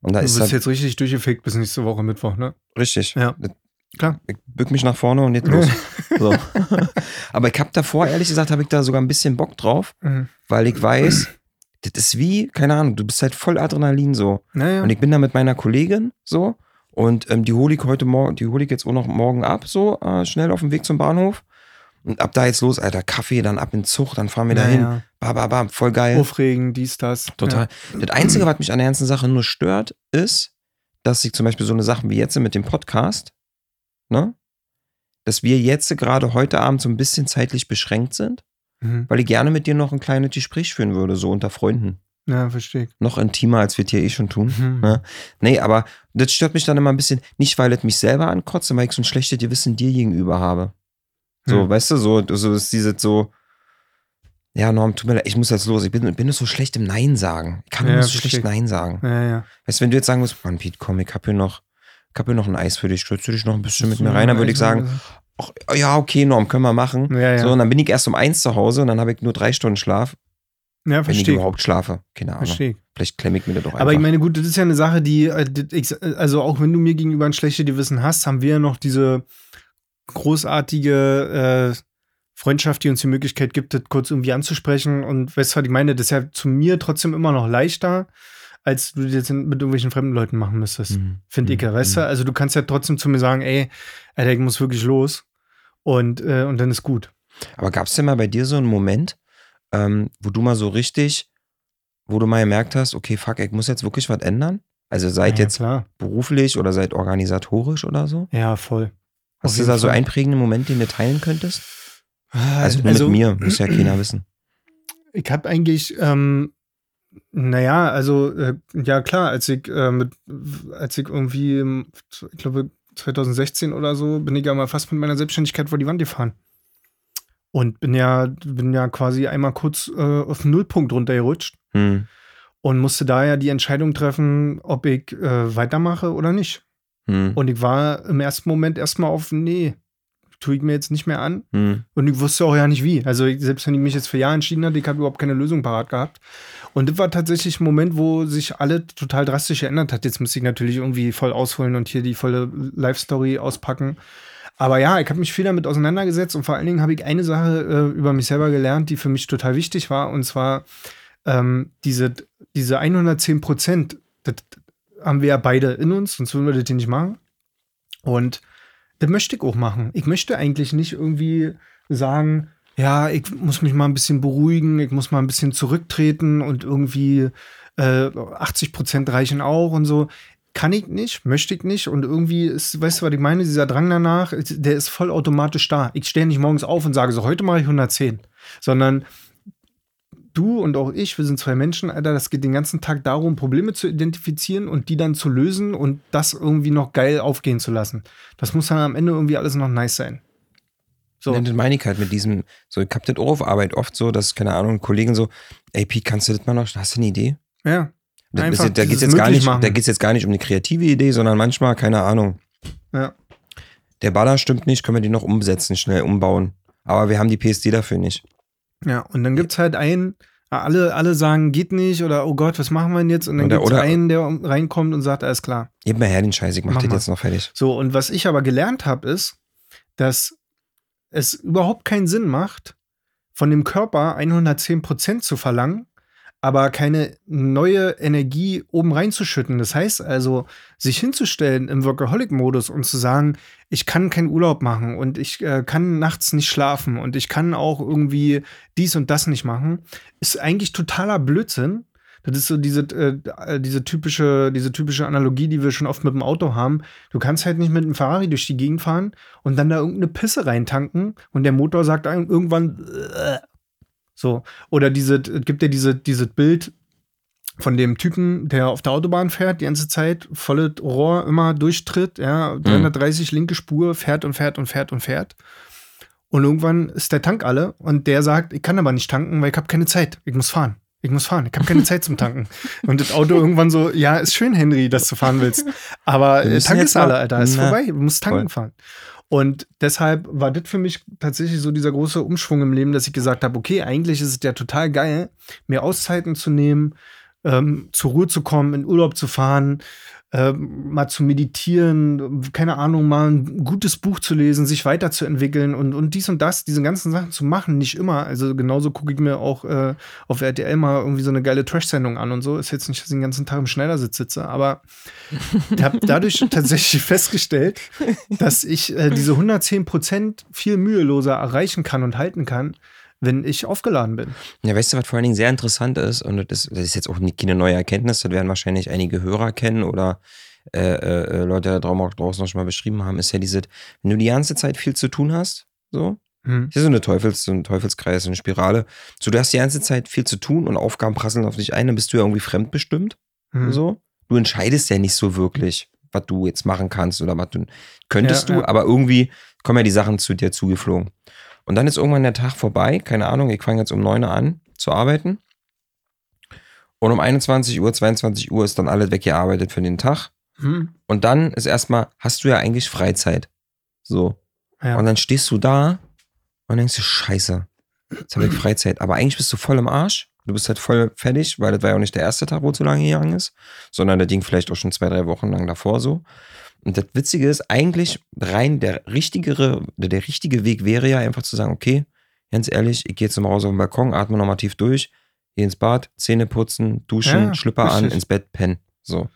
und da Du ist bist halt jetzt richtig durchgefickt bis nächste Woche Mittwoch, ne? richtig. Ja. Klar. Ich bück mich nach vorne und nicht los. so. Aber ich habe davor, ehrlich gesagt, habe ich da sogar ein bisschen Bock drauf, Mhm. weil ich weiß, das ist wie, keine Ahnung, du bist halt voll Adrenalin so. Naja. Und ich bin da mit meiner Kollegin so und ähm, die hole ich heute Morgen, die hole ich jetzt auch noch morgen ab, so äh, schnell auf dem Weg zum Bahnhof. Und ab da jetzt los, Alter, Kaffee, dann ab in den Zug, dann fahren wir dahin. Naja. Ba, ba, ba, voll geil. Aufregen, dies, das. Total. Das Einzige, was mich an der ganzen Sache nur stört, ist, dass ich zum Beispiel so eine Sache wie jetzt mit dem Podcast, ne? Dass wir jetzt gerade heute Abend so ein bisschen zeitlich beschränkt sind, Ja. Mhm. weil ich gerne mit dir noch ein kleines Gespräch führen würde, so unter Freunden. Ja, verstehe. Noch intimer, als wir es hier eh schon tun. Mhm. Ne? Nee, aber das stört mich dann immer ein bisschen, nicht weil es mich selber ankotzt, sondern weil ich so ein schlechtes Gewissen dir gegenüber habe. So, Hm. weißt du, so, so ist dieses so, ja, Norm, tut mir leid, ich muss jetzt los. Ich bin, bin so schlecht im Nein sagen. Ich kann Ja, nur so verstehe. schlecht Nein sagen. Ja, ja. Weißt du, wenn du jetzt sagen musst, Mann, Pete, komm, ich hab hier noch, ich hab hier noch ein Eis für dich, stürzt du dich noch ein bisschen mit So, mir rein, dann würde ich sagen, ach, ja, okay, Norm, können wir machen. Ja, ja. So, und dann bin ich erst um eins zu Hause und dann habe ich nur drei Stunden Schlaf, ja, wenn ich verstehe. überhaupt schlafe. Keine Ahnung. Verstehe. ich. Vielleicht klemme ich mir das doch einfach. Aber ich meine, gut, das ist ja eine Sache, die, äh, also auch wenn du mir gegenüber ein schlechtes Gewissen hast, haben wir ja noch diese großartige äh, Freundschaft, die uns die Möglichkeit gibt, das kurz irgendwie anzusprechen. Und weißt du, was ich meine, das ist ja zu mir trotzdem immer noch leichter, als du das jetzt mit irgendwelchen fremden Leuten machen müsstest. Mhm. Finde ich, ja, weißt du? Also du kannst ja trotzdem zu mir sagen, ey, Alter, ich muss wirklich los. Und, äh, und dann ist gut. Aber gab es denn mal bei dir so einen Moment, ähm, wo du mal so richtig, wo du mal gemerkt hast, okay, fuck, ich muss jetzt wirklich was ändern? Also seid ja, jetzt klar. beruflich oder seid organisatorisch oder so? Ja, voll. Hast du da so Fall. einprägenden Moment, den du teilen könntest? Also nur Also- mit mir, muss ja keiner wissen. Ich habe eigentlich, ähm, naja, also äh, ja klar, als ich äh, mit, als ich irgendwie, ich glaube 2016 oder so, bin ich ja mal fast mit meiner Selbstständigkeit vor die Wand gefahren. Und bin ja, bin ja quasi einmal kurz äh, auf den Nullpunkt runtergerutscht Hm. und musste daher die Entscheidung treffen, ob ich äh, weitermache oder nicht. Hm. Und ich war im ersten Moment erstmal auf, nee, tue ich mir jetzt nicht mehr an. Hm. Und ich wusste auch ja nicht wie. Also ich, selbst wenn ich mich jetzt für Ja entschieden hatte, ich habe überhaupt keine Lösung parat gehabt. Und das war tatsächlich ein Moment, wo sich alle total drastisch geändert hat. Jetzt müsste ich natürlich irgendwie voll ausholen und hier die volle Live-Story auspacken. Aber ja, ich habe mich viel damit auseinandergesetzt und vor allen Dingen habe ich eine Sache äh, über mich selber gelernt, die für mich total wichtig war. Und zwar ähm, diese, diese 110 Prozent, das haben wir ja beide in uns, sonst würden wir das hier nicht machen. Und das möchte ich auch machen. Ich möchte eigentlich nicht irgendwie sagen, ja, ich muss mich mal ein bisschen beruhigen, ich muss mal ein bisschen zurücktreten und irgendwie äh, 80 Prozent reichen auch und so. Kann ich nicht, möchte ich nicht. Und irgendwie ist, weißt du, was ich meine, dieser Drang danach, der ist voll automatisch da. Ich stehe nicht morgens auf und sage so, heute mache ich 110. Sondern du und auch ich, wir sind zwei Menschen, Alter, das geht den ganzen Tag darum, Probleme zu identifizieren und die dann zu lösen und das irgendwie noch geil aufgehen zu lassen. Das muss dann am Ende irgendwie alles noch nice sein. So. So. Das meine ich halt mit diesem, so, ich hab das auch auf Arbeit oft so, dass, keine Ahnung, Kollegen so, ey Pete, kannst du das mal noch, hast du eine Idee? Ja. Einfach da geht dieses jetzt gar nicht, machen. da geht's jetzt gar nicht um eine kreative Idee, sondern manchmal, keine Ahnung, Ja. der Baller stimmt nicht, können wir den noch umsetzen, schnell umbauen. Aber wir haben die PSD dafür nicht. Ja, und dann gibt es halt einen, alle, alle sagen, geht nicht oder oh Gott, was machen wir denn jetzt? Und dann gibt es einen, der reinkommt und sagt, alles klar. Gib mir her den Scheiß, ich mach, Mach mal. jetzt noch fertig. So, und was ich aber gelernt habe, ist, dass es überhaupt keinen Sinn macht, von dem Körper 110% zu verlangen, aber keine neue Energie oben reinzuschütten. Das heißt also, sich hinzustellen im Workaholic-Modus und zu sagen, ich kann keinen Urlaub machen und ich äh, kann nachts nicht schlafen und ich kann auch irgendwie dies und das nicht machen, ist eigentlich totaler Blödsinn. Das ist so diese, äh, diese, typische, diese typische Analogie, die wir schon oft mit dem Auto haben. Du kannst halt nicht mit einem Ferrari durch die Gegend fahren und dann da irgendeine Pisse reintanken und der Motor sagt irgendwann äh, so. Oder diese, es gibt ja diese, dieses Bild von dem Typen, der auf der Autobahn fährt, die ganze Zeit, volles Rohr immer durchtritt, ja, 330 linke Spur, fährt und fährt und fährt und fährt. Und irgendwann ist der Tank alle und der sagt, ich kann aber nicht tanken, weil ich habe keine Zeit. Ich muss fahren. Ich muss fahren. Ich habe keine Zeit zum Tanken. Und das Auto irgendwann so, ja, ist schön, Henry, dass du fahren willst. Aber äh, Tank ist alle, Alter. Ist Na, vorbei. Du musst tanken voll. fahren. Und deshalb war das für mich tatsächlich so dieser große Umschwung im Leben, dass ich gesagt habe, okay, eigentlich ist es ja total geil, mir Auszeiten zu nehmen, ähm, zur Ruhe zu kommen, in Urlaub zu fahren, ähm, mal zu meditieren, keine Ahnung, mal ein gutes Buch zu lesen, sich weiterzuentwickeln und, und dies und das, diese ganzen Sachen zu machen, nicht immer. Also genauso gucke ich mir auch äh, auf RTL mal irgendwie so eine geile Trash-Sendung an und so. Ist jetzt nicht, dass ich den ganzen Tag im Schneidersitz sitze, aber ich habe dadurch tatsächlich festgestellt, dass ich äh, diese 110 Prozent viel müheloser erreichen kann und halten kann, wenn ich aufgeladen bin. Ja, weißt du, was vor allen Dingen sehr interessant ist, und das, das ist jetzt auch keine neue Erkenntnis, das werden wahrscheinlich einige Hörer kennen oder äh, äh, Leute da draußen noch schon mal beschrieben haben, ist ja diese, wenn du die ganze Zeit viel zu tun hast, so, Hm. Hier so eine Teufels, so ein Teufelskreis, so eine Spirale. So, du hast die ganze Zeit viel zu tun und Aufgaben prasseln auf dich ein, dann bist du ja irgendwie fremdbestimmt. Hm. So. Du entscheidest ja nicht so wirklich, was du jetzt machen kannst oder was du könntest Ja, du, ja. aber irgendwie kommen ja die Sachen zu dir zugeflogen. Und dann ist irgendwann der Tag vorbei, keine Ahnung, ich fange jetzt um 9 Uhr an zu arbeiten. Und um 21 Uhr, 22 Uhr ist dann alles weggearbeitet für den Tag. Hm. Und dann ist erstmal, hast du ja eigentlich Freizeit. So. Ja. Und dann stehst du da und denkst dir, scheiße, jetzt habe ich Freizeit. Aber eigentlich bist du voll im Arsch. Du bist halt voll fertig, weil das war ja auch nicht der erste Tag, wo es so lange gegangen ist, sondern der ging vielleicht auch schon zwei, drei Wochen lang davor so. Und das Witzige ist, eigentlich rein der richtigere, der, richtige Weg wäre ja einfach zu sagen, okay, ganz ehrlich, ich gehe jetzt mal raus auf den Balkon, atme nochmal tief durch, gehe ins Bad, Zähne putzen, duschen, Ja, Schlüpper an, ins Bett, pennen. So.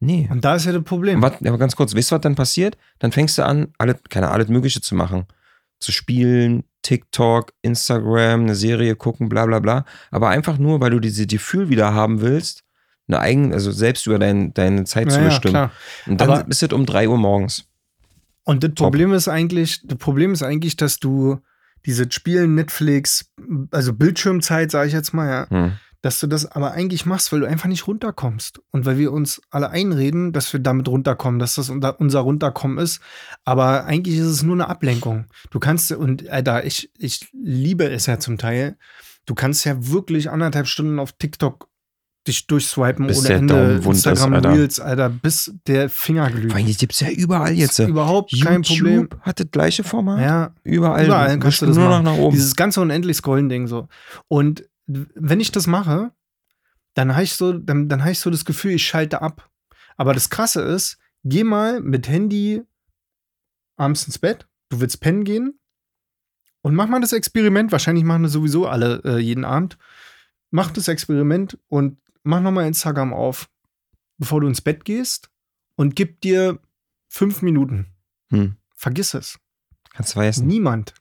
Nee. Und da ist ja das Problem. Warte, aber ganz kurz, weißt du, was dann passiert? Dann fängst du an, alles, keine Ahnung, alles Mögliche zu machen. Zu spielen, TikTok, Instagram, eine Serie gucken, bla bla bla. Aber einfach nur, weil du dieses Gefühl wieder haben willst, eine eigene, also selbst über dein, deine Zeit zu Ja, ja, bestimmen. klar. Und dann Aber- bist du um 3 Uhr morgens. Und das Top. Problem ist eigentlich, das Problem ist eigentlich, dass du diese Spielen, Netflix, also Bildschirmzeit, sage ich jetzt mal, ja, Hm. dass du das aber eigentlich machst, weil du einfach nicht runterkommst. Und weil wir uns alle einreden, dass wir damit runterkommen, dass das unser unser Runterkommen ist. Aber eigentlich ist es nur eine Ablenkung. Du kannst, und Alter, ich, ich liebe es ja zum Teil, du kannst ja wirklich anderthalb Stunden auf TikTok dich durchswipen Bis ohne Ende. Wund ist, Instagram Alter. Reels, Alter, bis der Finger glüht. Weil die gibt's ja überall jetzt. Überhaupt kein Problem. YouTube hat das gleiche Format. Ja, Überall. Überall kannst du das nur machen. noch nach oben. Dieses ganze unendlich Scrollen-Ding so. Und wenn ich das mache, dann habe ich so, dann, dann habe ich so das Gefühl, ich schalte ab. Aber das Krasse ist, geh mal mit Handy abends ins Bett, du willst pennen gehen und mach mal das Experiment. Wahrscheinlich machen das sowieso alle äh, jeden Abend. Mach das Experiment und mach nochmal Instagram auf, bevor du ins Bett gehst und gib dir fünf Minuten. Hm. Vergiss es. Kannst du vergessen. Niemand.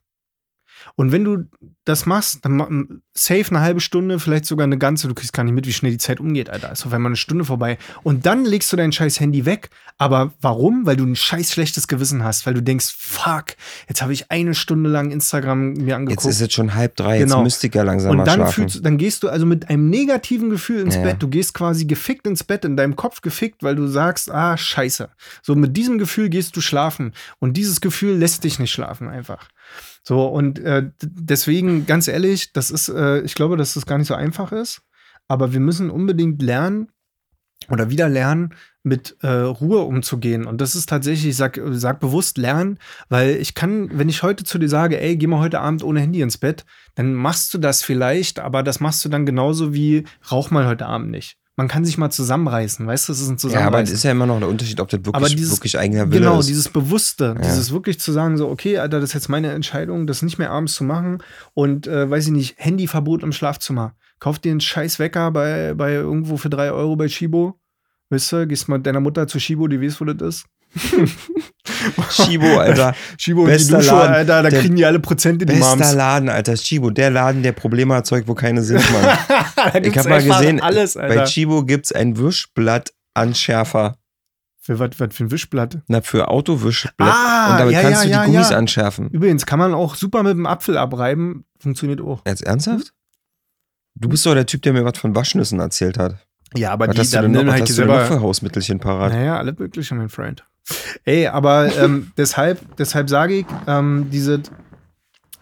Und wenn du das machst, dann safe eine halbe Stunde, vielleicht sogar eine ganze, du kriegst gar nicht mit, wie schnell die Zeit umgeht, Alter. Ist auf einmal eine Stunde vorbei. Und dann legst du dein scheiß Handy weg. Aber warum? Weil du ein scheiß schlechtes Gewissen hast, weil du denkst, fuck, jetzt habe ich eine Stunde lang Instagram mir Jetzt angeguckt. ist es schon halb drei, Genau. jetzt müsste ich ja langsam und mal dann, schlafen. fühlst, dann gehst du also mit einem negativen Gefühl ins ja. Bett. Du gehst quasi gefickt ins Bett, in deinem Kopf gefickt, weil du sagst, ah, scheiße. So mit diesem Gefühl gehst du schlafen. Und dieses Gefühl lässt dich nicht schlafen einfach. So, und äh, deswegen, ganz ehrlich, das ist, äh, ich glaube, dass das gar nicht so einfach ist. Aber wir müssen unbedingt lernen oder wieder lernen, mit äh, Ruhe umzugehen. Und das ist tatsächlich, ich sag, sag bewusst lernen, weil ich kann, wenn ich heute zu dir sage, ey, geh mal heute Abend ohne Handy ins Bett, dann machst du das vielleicht, aber das machst du dann genauso wie rauch mal heute Abend nicht. Man kann sich mal zusammenreißen, weißt du, das ist ein ja, aber Zusammenreißen. es ist ja immer noch der Unterschied, ob das wirklich, Aber dieses- wirklich eigener Wille Genau, ist. dieses Bewusste, dieses wirklich zu sagen, so, okay, Alter, das ist jetzt meine Entscheidung, das nicht mehr abends zu machen und, äh, weiß ich nicht, Handyverbot im Schlafzimmer. Kauf dir einen scheiß Wecker bei, bei irgendwo für drei Euro bei Chibo. Weißt du, gehst mal mit deiner Mutter zu Chibo, die weiß, wo das ist. Chibo, Alter. Chibo und Bester Dusche, Laden. Alter, da Der kriegen die alle Prozente, die Bester Moms. Laden, Alter. Chibo, der Laden, der Probleme erzeugt, wo keine sind, Mann. ich habe mal gesehen, alles, bei. Chibo gibt's ein Wischblattanschärfer. Für was was für ein Wischblatt? Na, für Autowischblatt. Ah, Und damit ja, kannst ja, du die ja, Gummis anschärfen. Übrigens, kann man auch super mit dem Apfel abreiben. Funktioniert auch. Jetzt ernsthaft? Du bist doch der Typ, der mir was von Waschnüssen erzählt hat. Ja, aber Was die hast du dann denn noch, nimm was halt hast du selber. für Hausmittelchen parat? Naja, alles Mögliche, mein Freund. Ey, aber ähm, deshalb, deshalb sage ich, ähm, diese,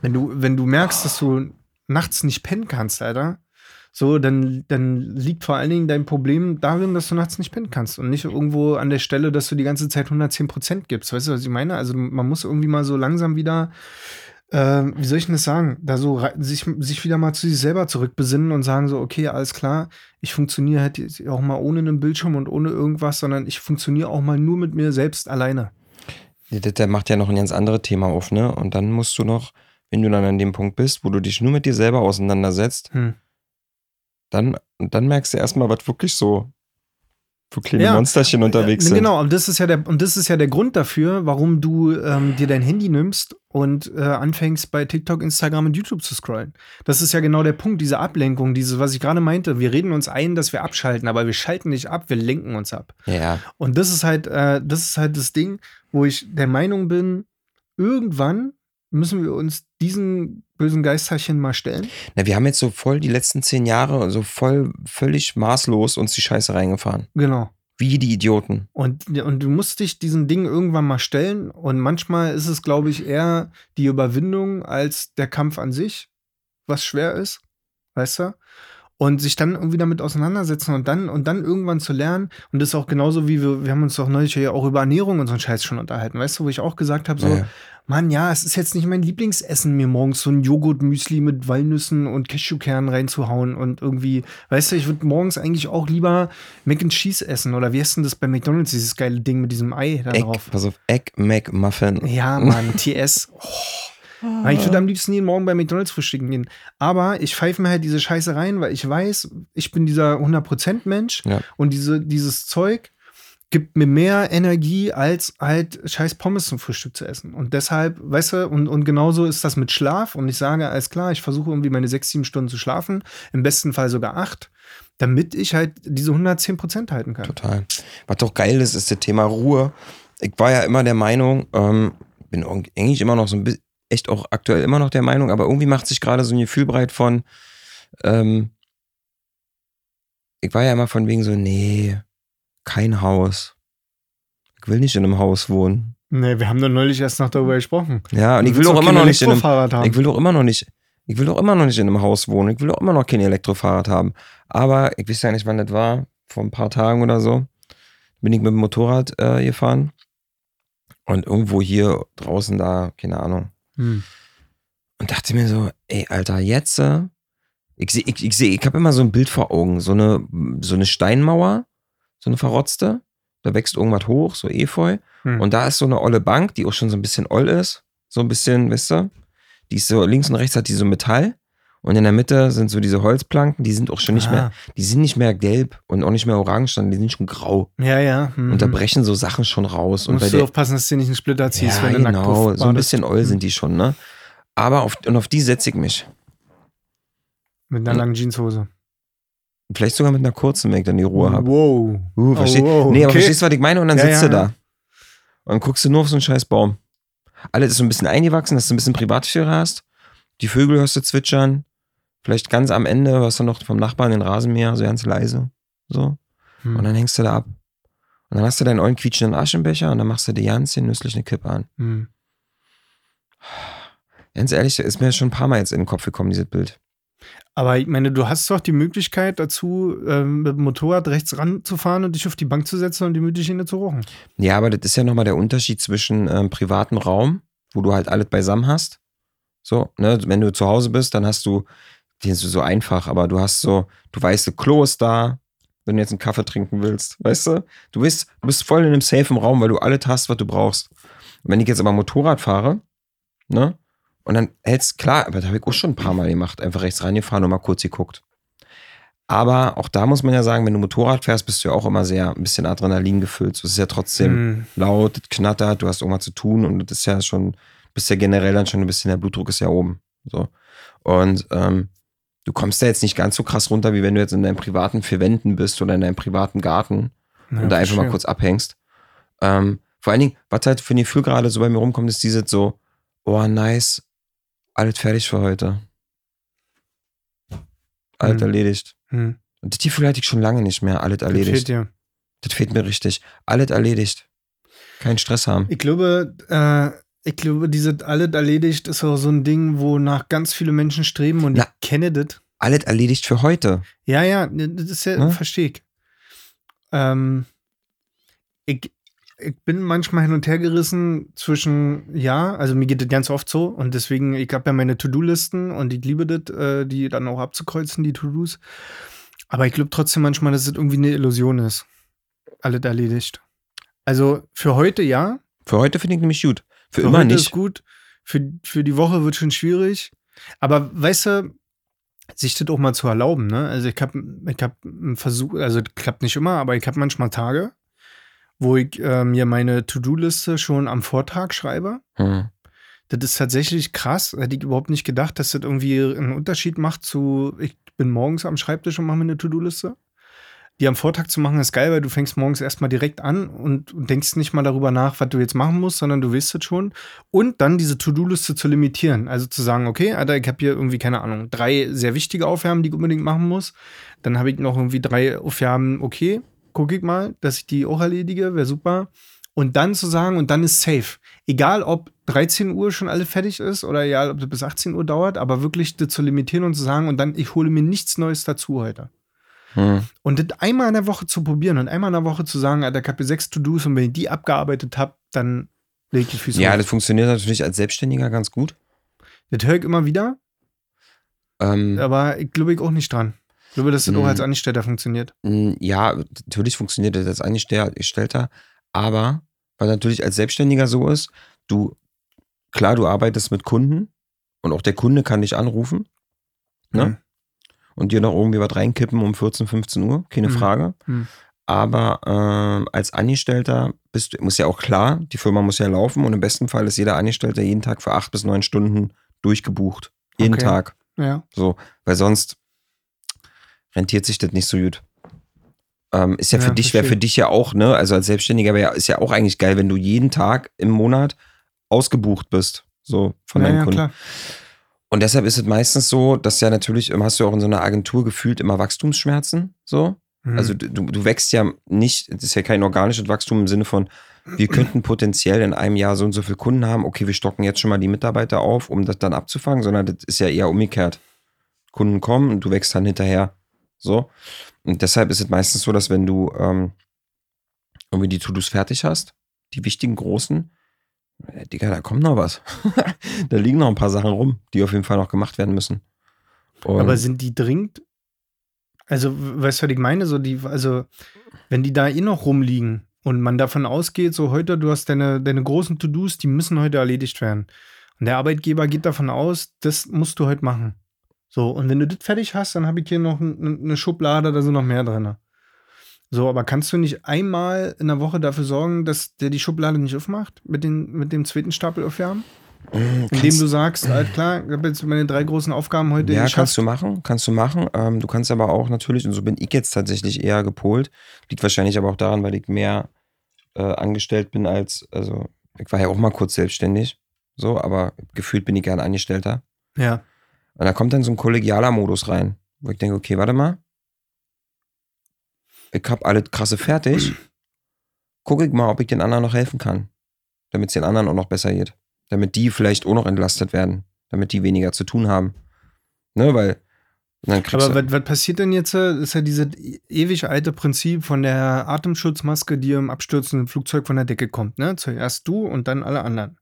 wenn du, wenn du merkst, dass du nachts nicht pennen kannst, Alter, so, dann, dann liegt vor allen Dingen dein Problem darin, dass du nachts nicht pennen kannst und nicht irgendwo an der Stelle, dass du die ganze Zeit 110 Prozent gibst. Weißt du, was ich meine? Also man muss irgendwie mal so langsam wieder, äh, wie soll ich denn das sagen, da so sich, sich wieder mal zu sich selber zurückbesinnen und sagen so, okay, alles klar, ich funktioniere halt auch mal ohne einen Bildschirm und ohne irgendwas, sondern ich funktioniere auch mal nur mit mir selbst alleine. Ja, der macht ja noch ein ganz anderes Thema auf, ne? Und dann musst du noch, wenn du dann an dem Punkt bist, wo du dich nur mit dir selber auseinandersetzt, Hm. dann, dann merkst du erstmal, was wirklich so für kleine Ja. Monsterchen unterwegs sind. Genau, und das ist ja der, und das ist ja der Grund dafür, warum du ähm, dir dein Handy nimmst und äh, anfängst bei TikTok, Instagram und YouTube zu scrollen. Das ist ja genau der Punkt, diese Ablenkung, diese, was ich gerade meinte. Wir reden uns ein, dass wir abschalten, aber wir schalten nicht ab, wir lenken uns ab. Ja, Und das ist halt, äh, das ist halt das Ding, wo ich der Meinung bin, irgendwann müssen wir uns diesen bösen Geisterchen mal stellen? Na, wir haben jetzt so voll die letzten zehn Jahre so voll völlig maßlos uns die Scheiße reingefahren. Genau. Wie die Idioten. Und, und du musst dich diesen Ding irgendwann mal stellen. Und manchmal ist es, glaube ich, eher die Überwindung als der Kampf an sich, was schwer ist. Weißt du? Und sich dann irgendwie damit auseinandersetzen und dann, und dann irgendwann zu lernen. Und das ist auch genauso wie wir, wir haben uns doch neulich ja auch über Ernährung und so einen Scheiß schon unterhalten. Weißt du, wo ich auch gesagt habe, so, Ja. Mann, ja, es ist jetzt nicht mein Lieblingsessen, mir morgens so ein Joghurtmüsli mit Walnüssen und Cashewkernen reinzuhauen und irgendwie, weißt du, ich würde morgens eigentlich auch lieber Mac and Cheese essen oder wie heißt denn das bei McDonalds, dieses geile Ding mit diesem Ei da Egg, drauf? pass auf, Egg McMuffin. Ja, Mann, TS. Oh. Ich würde am liebsten jeden Morgen bei McDonalds frühstücken gehen. Aber ich pfeife mir halt diese Scheiße rein, weil ich weiß, ich bin dieser 100% Mensch Ja. und diese, dieses Zeug gibt mir mehr Energie, als halt scheiß Pommes zum Frühstück zu essen. Und deshalb, weißt du, und, und genauso ist das mit Schlaf. Und ich sage, alles klar, ich versuche irgendwie meine sechs, sieben Stunden zu schlafen, im besten Fall sogar acht, damit ich halt diese 110% halten kann. Total. Was doch geil ist, ist das Thema Ruhe. Ich war ja immer der Meinung, ähm, bin eigentlich immer noch so ein bisschen, echt auch aktuell immer noch der Meinung, aber irgendwie macht sich gerade so ein Gefühl breit von, ähm, ich war ja immer von wegen so, nee, kein Haus. Ich will nicht in einem Haus wohnen. Nee, wir haben doch neulich erst noch darüber gesprochen. Ja, und ich will auch immer noch nicht in einem, haben. ich will doch immer noch nicht, ich will doch immer noch nicht in einem Haus wohnen. Ich will doch immer noch kein Elektrofahrrad haben. Aber ich weiß ja nicht, wann das war. Vor ein paar Tagen oder so. Bin ich mit dem Motorrad äh, gefahren. Und irgendwo hier draußen da, keine Ahnung. Hm. Und dachte mir so, ey, Alter, jetzt, äh, ich sehe, ich, ich, seh, ich habe immer so ein Bild vor Augen. So eine, so eine Steinmauer, so eine verrotzte. Da wächst irgendwas hoch, so Efeu. Hm. Und da ist so eine olle Bank, die auch schon so ein bisschen oll ist. So ein bisschen, weißt du? Die ist so links und rechts hat die so Metall. Und in der Mitte sind so diese Holzplanken, die sind auch schon nicht Ah. mehr, die sind nicht mehr gelb und auch nicht mehr orange, sondern die sind schon grau. Ja, ja. Mhm. Und da brechen so Sachen schon raus. Und musst bei du der, aufpassen, dass du nicht einen Splitter ziehst, ja, wenn du nackt genau, drauf so ein bisschen oll sind die schon, ne? Aber auf, und auf die setze ich mich. Mit einer langen Jeanshose. Vielleicht sogar mit einer kurzen, wenn ich dann die Ruhe habe. Wow. Uh, versteh, Oh, wow, Nee, aber okay. verstehst du, was ich meine? Und dann Ja, sitzt ja, du ja. da. Und dann guckst du nur auf so einen scheiß Baum. Alles ist so ein bisschen eingewachsen, dass du ein bisschen Privatsphäre hast. Die Vögel hörst du zwitschern. Vielleicht ganz am Ende hörst du noch vom Nachbarn den Rasenmäher, so ganz leise. So. Hm. Und dann hängst du da ab. Und dann hast du deinen ollen quietschenden Aschenbecher und dann machst du dir ganz genüsslich eine Kippe an. Hm. Ganz ehrlich, ist mir schon ein paar Mal jetzt in den Kopf gekommen, dieses Bild. Aber ich meine, du hast doch die Möglichkeit dazu, ähm, mit dem Motorrad rechts ranzufahren und dich auf die Bank zu setzen und die Mütterchen zu rochen. Ja, aber das ist ja nochmal der Unterschied zwischen ähm, privatem Raum, wo du halt alles beisammen hast. So, ne, wenn du zu Hause bist, dann hast du, den ist so einfach, aber du hast so, du weißt, das Klo ist da, wenn du jetzt einen Kaffee trinken willst, weißt du? Du bist, du bist voll in einem safen Raum, weil du alles hast, was du brauchst. Und wenn ich jetzt aber Motorrad fahre, ne, und dann hältst, klar, aber das habe ich auch schon ein paar Mal gemacht, einfach rechts reingefahren und mal kurz geguckt. Aber auch da muss man ja sagen, wenn du Motorrad fährst, bist du ja auch immer sehr ein bisschen Adrenalin gefüllt. Es ist ja trotzdem Hm. laut, es knattert, du hast irgendwas zu tun und das ist ja schon, bist ja generell dann schon ein bisschen, der Blutdruck ist ja oben. So. Und ähm, du kommst da jetzt nicht ganz so krass runter, wie wenn du jetzt in deinem privaten vier Wänden bist oder in deinem privaten Garten Ja, und da einfach mal verstehe. kurz abhängst. Ähm, vor allen Dingen, was halt für ein Gefühl gerade so bei mir rumkommt, ist dieses so, oh nice, alles fertig für heute. Alles Hm. erledigt. Hm. Und das Gefühl hatte ich schon lange nicht mehr, alles Das erledigt. fehlt dir. Das fehlt mir richtig. Alles erledigt. Keinen Stress haben. Ich glaube, äh, ich glaube, diese alles erledigt ist auch so ein Ding, wonach ganz viele Menschen streben und Na. ich kenne das. Alles erledigt für heute. Ja, ja, das ist ja, Ne? verstehe ich. Ähm, ich. Ich bin manchmal hin und her gerissen zwischen, ja, also mir geht das ganz oft so und deswegen, ich habe ja meine To-Do-Listen und ich liebe das, äh, die dann auch abzukreuzen, die To-Dos. Aber ich glaube trotzdem manchmal, dass es irgendwie eine Illusion ist. Alles erledigt. Also für heute ja, Für heute finde ich nämlich gut. Für, für immer heute nicht. ist gut. Für, für die Woche wird schon schwierig. Aber weißt du, sich das auch mal zu erlauben, ne? Also ich habe ich hab einen Versuch, also das klappt nicht immer, aber ich habe manchmal Tage, wo ich äh, mir meine To-Do-Liste schon am Vortag schreibe. Hm. Das ist tatsächlich krass. Hätte ich überhaupt nicht gedacht, dass das irgendwie einen Unterschied macht zu, ich bin morgens am Schreibtisch und mache mir eine To-Do-Liste. die am Vortag zu machen, ist geil, weil du fängst morgens erstmal direkt an und, und denkst nicht mal darüber nach, was du jetzt machen musst, sondern du weißt es schon. Und dann diese To-Do-Liste zu limitieren. Also zu sagen, okay, Alter, ich habe hier irgendwie, keine Ahnung, drei sehr wichtige Aufgaben, die ich unbedingt machen muss. Dann habe ich noch irgendwie drei Aufgaben, okay, gucke ich mal, dass ich die auch erledige, wäre super. Und dann zu sagen, und dann ist safe. Egal, ob 13 Uhr schon alle fertig ist oder egal, ob das bis 18 Uhr dauert, aber wirklich das zu limitieren und zu sagen, und dann, ich hole mir nichts Neues dazu heute. Hm. Und das einmal in der Woche zu probieren und einmal in der Woche zu sagen, Alter, ich habe sechs To-Dos und wenn ich die abgearbeitet habe, dann leg ich die Füße Ja, hoch. das funktioniert natürlich als Selbstständiger ganz gut. Das höre ich immer wieder, Ähm, aber ich glaube ich auch nicht dran. Ich glaube, dass das auch Mhm. als Angestellter funktioniert. Mm, Ja, natürlich funktioniert das als Angestellter, aber was natürlich als Selbstständiger so ist, du, klar, du arbeitest mit Kunden und auch der Kunde kann dich anrufen ne? Mhm. und dir noch irgendwie was reinkippen um 14, 15 Uhr, keine Mhm. Frage. Mhm. Aber ähm, als Angestellter bist du, muss ja auch klar, die Firma muss ja laufen und im besten Fall ist jeder Angestellter jeden Tag für acht bis neun Stunden durchgebucht. Jeden Okay. Tag. Ja. So, weil sonst rentiert sich das nicht so gut. Ähm, ist ja für Ja, dich, wäre für dich ja auch, ne? Also als Selbstständiger wär, ist ja auch eigentlich geil, wenn du jeden Tag im Monat ausgebucht bist. So von ja, deinen ja, Kunden. klar. Und deshalb ist es meistens so, dass ja natürlich, ähm, hast du auch in so einer Agentur gefühlt immer Wachstumsschmerzen. So. Mhm. Also du, du wächst ja nicht, das ist ja kein organisches Wachstum im Sinne von, wir könnten potenziell in einem Jahr so und so viele Kunden haben, okay, wir stocken jetzt schon mal die Mitarbeiter auf, um das dann abzufangen, sondern das ist ja eher umgekehrt. Kunden kommen und du wächst dann hinterher. So. Und deshalb ist es meistens so, dass wenn du ähm, irgendwie die To-Dos fertig hast, die wichtigen großen, äh, Digga, da kommt noch was. da liegen noch ein paar Sachen rum, die auf jeden Fall noch gemacht werden müssen. Und Aber sind die dringend? Also, weißt du, was ich meine? So die, also, wenn die da eh noch rumliegen und man davon ausgeht, so heute, du hast deine, deine großen To-Dos, die müssen heute erledigt werden. Und der Arbeitgeber geht davon aus, das musst du heute machen. So, und wenn du das fertig hast, dann habe ich hier noch eine Schublade, da sind noch mehr drin. So, aber kannst du nicht einmal in der Woche dafür sorgen, dass der die Schublade nicht aufmacht mit, den, mit dem zweiten Stapel Aufgaben? Mm, Indem du sagst, halt klar, ich habe jetzt meine drei großen Aufgaben heute Ja, geschafft. kannst du machen, kannst du machen. Ähm, du kannst aber auch natürlich, und so bin ich jetzt tatsächlich eher gepolt, liegt wahrscheinlich aber auch daran, weil ich mehr äh, angestellt bin als, also ich war ja auch mal kurz selbstständig, so, aber gefühlt bin ich gern Angestellter. Ja. Und da kommt dann so ein kollegialer Modus rein, wo ich denke, okay, warte mal, ich hab alles krasse fertig, gucke ich mal, ob ich den anderen noch helfen kann, damit es den anderen auch noch besser geht, damit die vielleicht auch noch entlastet werden, damit die weniger zu tun haben. Ne, weil dann kriegst Aber du, was, was passiert denn jetzt? äh, ist ja dieses ewig alte Prinzip von der Atemschutzmaske, die im abstürzenden Flugzeug von der Decke kommt. Ne? Zuerst du und dann alle anderen.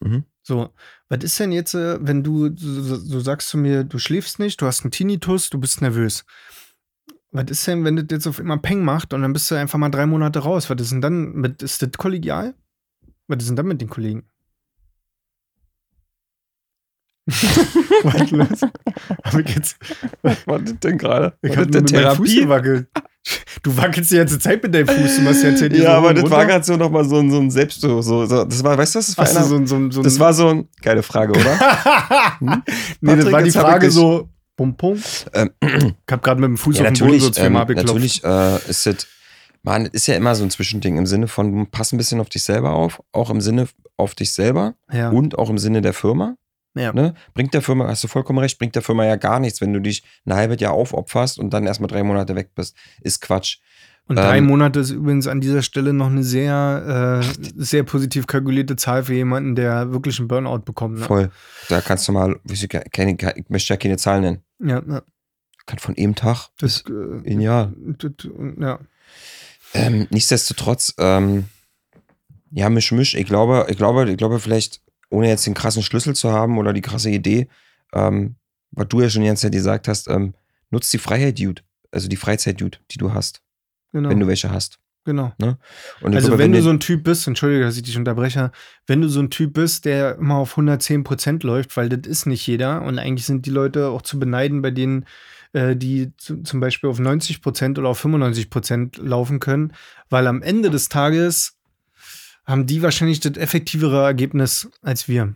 Mhm. So, was ist denn jetzt, äh, wenn du, du sagst zu mir, du schläfst nicht, du hast einen Tinnitus, du bist nervös. Was ist denn, wenn das jetzt auf immer Peng macht und dann bist du einfach mal drei Monate raus? Was ist denn dann mit, ist das kollegial? Was ist denn dann mit den Kollegen? Was los? Hab ich jetzt, Was war das denn gerade? ich War hab das nur denn mit meinem Fuß Therapie? gewackelt. Du wackelst die ganze Zeit mit deinem Fuß. Du machst ja jetzt hier Ja, aber das war runter. gerade so nochmal so ein, so ein Selbst, so, so, so, das war, weißt du, was das war? Einer, so, ein- so, ein- so, ein- das war so ein, geile Frage, oder? nee, das war die Frage so, pum, pum. Ähm, Ich hab gerade mit dem Fuß ja, auf den Boden so zweimal ähm, abgeklopft. natürlich äh, ist es, man, ist ja immer so ein Zwischending im Sinne von, du passt ein bisschen auf dich selber auf, auch im Sinne auf dich selber Ja. und auch im Sinne der Firma. Ja. Ne? Bringt der Firma, hast du vollkommen recht, bringt der Firma ja gar nichts, wenn du dich ein halbes Jahr aufopferst und dann erstmal drei Monate weg bist. Ist Quatsch. Und drei ähm, Monate ist übrigens an dieser Stelle noch eine sehr, äh, sehr positiv kalkulierte Zahl für jemanden, der wirklich einen Burnout bekommt. Ne? Voll. Da kannst du mal, ich, keine, ich möchte ja keine Zahlen nennen. Ja, ja. Kann von eben Tag Das, bis äh, in Jahr. ja. Ähm, nichtsdestotrotz, ähm, ja, Misch, Misch. Ich glaube, ich glaube, ich glaube, vielleicht, ohne jetzt den krassen Schlüssel zu haben oder die krasse Idee, ähm, was du ja schon die ganze Zeit gesagt hast, ähm, nutzt die Freiheit, Dude. Also die Freizeit, Dude, die du hast, Genau. wenn du welche hast. genau. Ich Also glaube, wenn du dir- so ein Typ bist, entschuldige, dass ich dich unterbreche, wenn du so ein Typ bist, der immer auf 110 Prozent läuft, weil das ist nicht jeder und eigentlich sind die Leute auch zu beneiden, bei denen äh, die zu, zum Beispiel auf 90 Prozent oder auf 95 Prozent laufen können, weil am Ende des Tages haben die wahrscheinlich das effektivere Ergebnis als wir.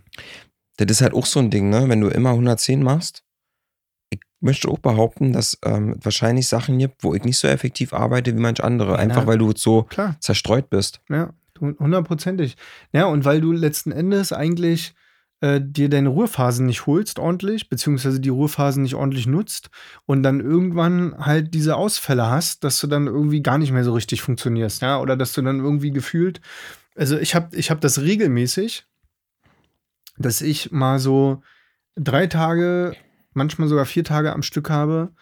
das ist halt auch so ein Ding, ne? Wenn du immer 110 machst, ich möchte auch behaupten, dass ähm, wahrscheinlich Sachen gibt, wo ich nicht so effektiv arbeite wie manch andere. Einfach Ja. weil du so Klar. zerstreut bist. Ja, hundertprozentig. Ja, und weil du letzten Endes eigentlich äh, dir deine Ruhephasen nicht holst ordentlich, beziehungsweise die Ruhephasen nicht ordentlich nutzt und dann irgendwann halt diese Ausfälle hast, dass du dann irgendwie gar nicht mehr so richtig funktionierst, ja, oder dass du dann irgendwie gefühlt, also ich habe ich hab das regelmäßig, dass ich mal so drei Tage, manchmal sogar vier Tage am Stück habe,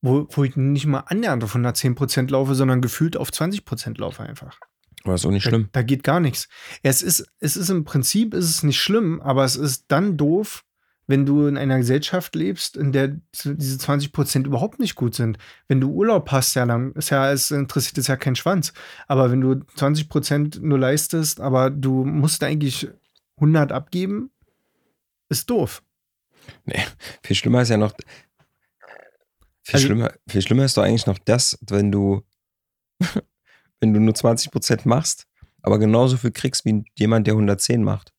wo, wo ich nicht mal annähernd auf 110% laufe, sondern gefühlt auf 20% laufe einfach. Aber ist auch nicht Da, schlimm. da geht gar nichts. Es ist, es ist im Prinzip ist es nicht schlimm, aber es ist dann doof, wenn du in einer Gesellschaft lebst, in der diese 20 Prozent überhaupt nicht gut sind. Wenn du Urlaub hast, ja, dann ist ja, es interessiert es ja kein Schwanz. Aber wenn du 20 Prozent nur leistest, aber du musst eigentlich 100 abgeben, ist doof. Viel schlimmer ist ja noch. Viel, Also- schlimmer, viel schlimmer ist doch eigentlich noch das, wenn du, wenn du nur 20% machst, aber genauso viel kriegst wie jemand, der 110 macht.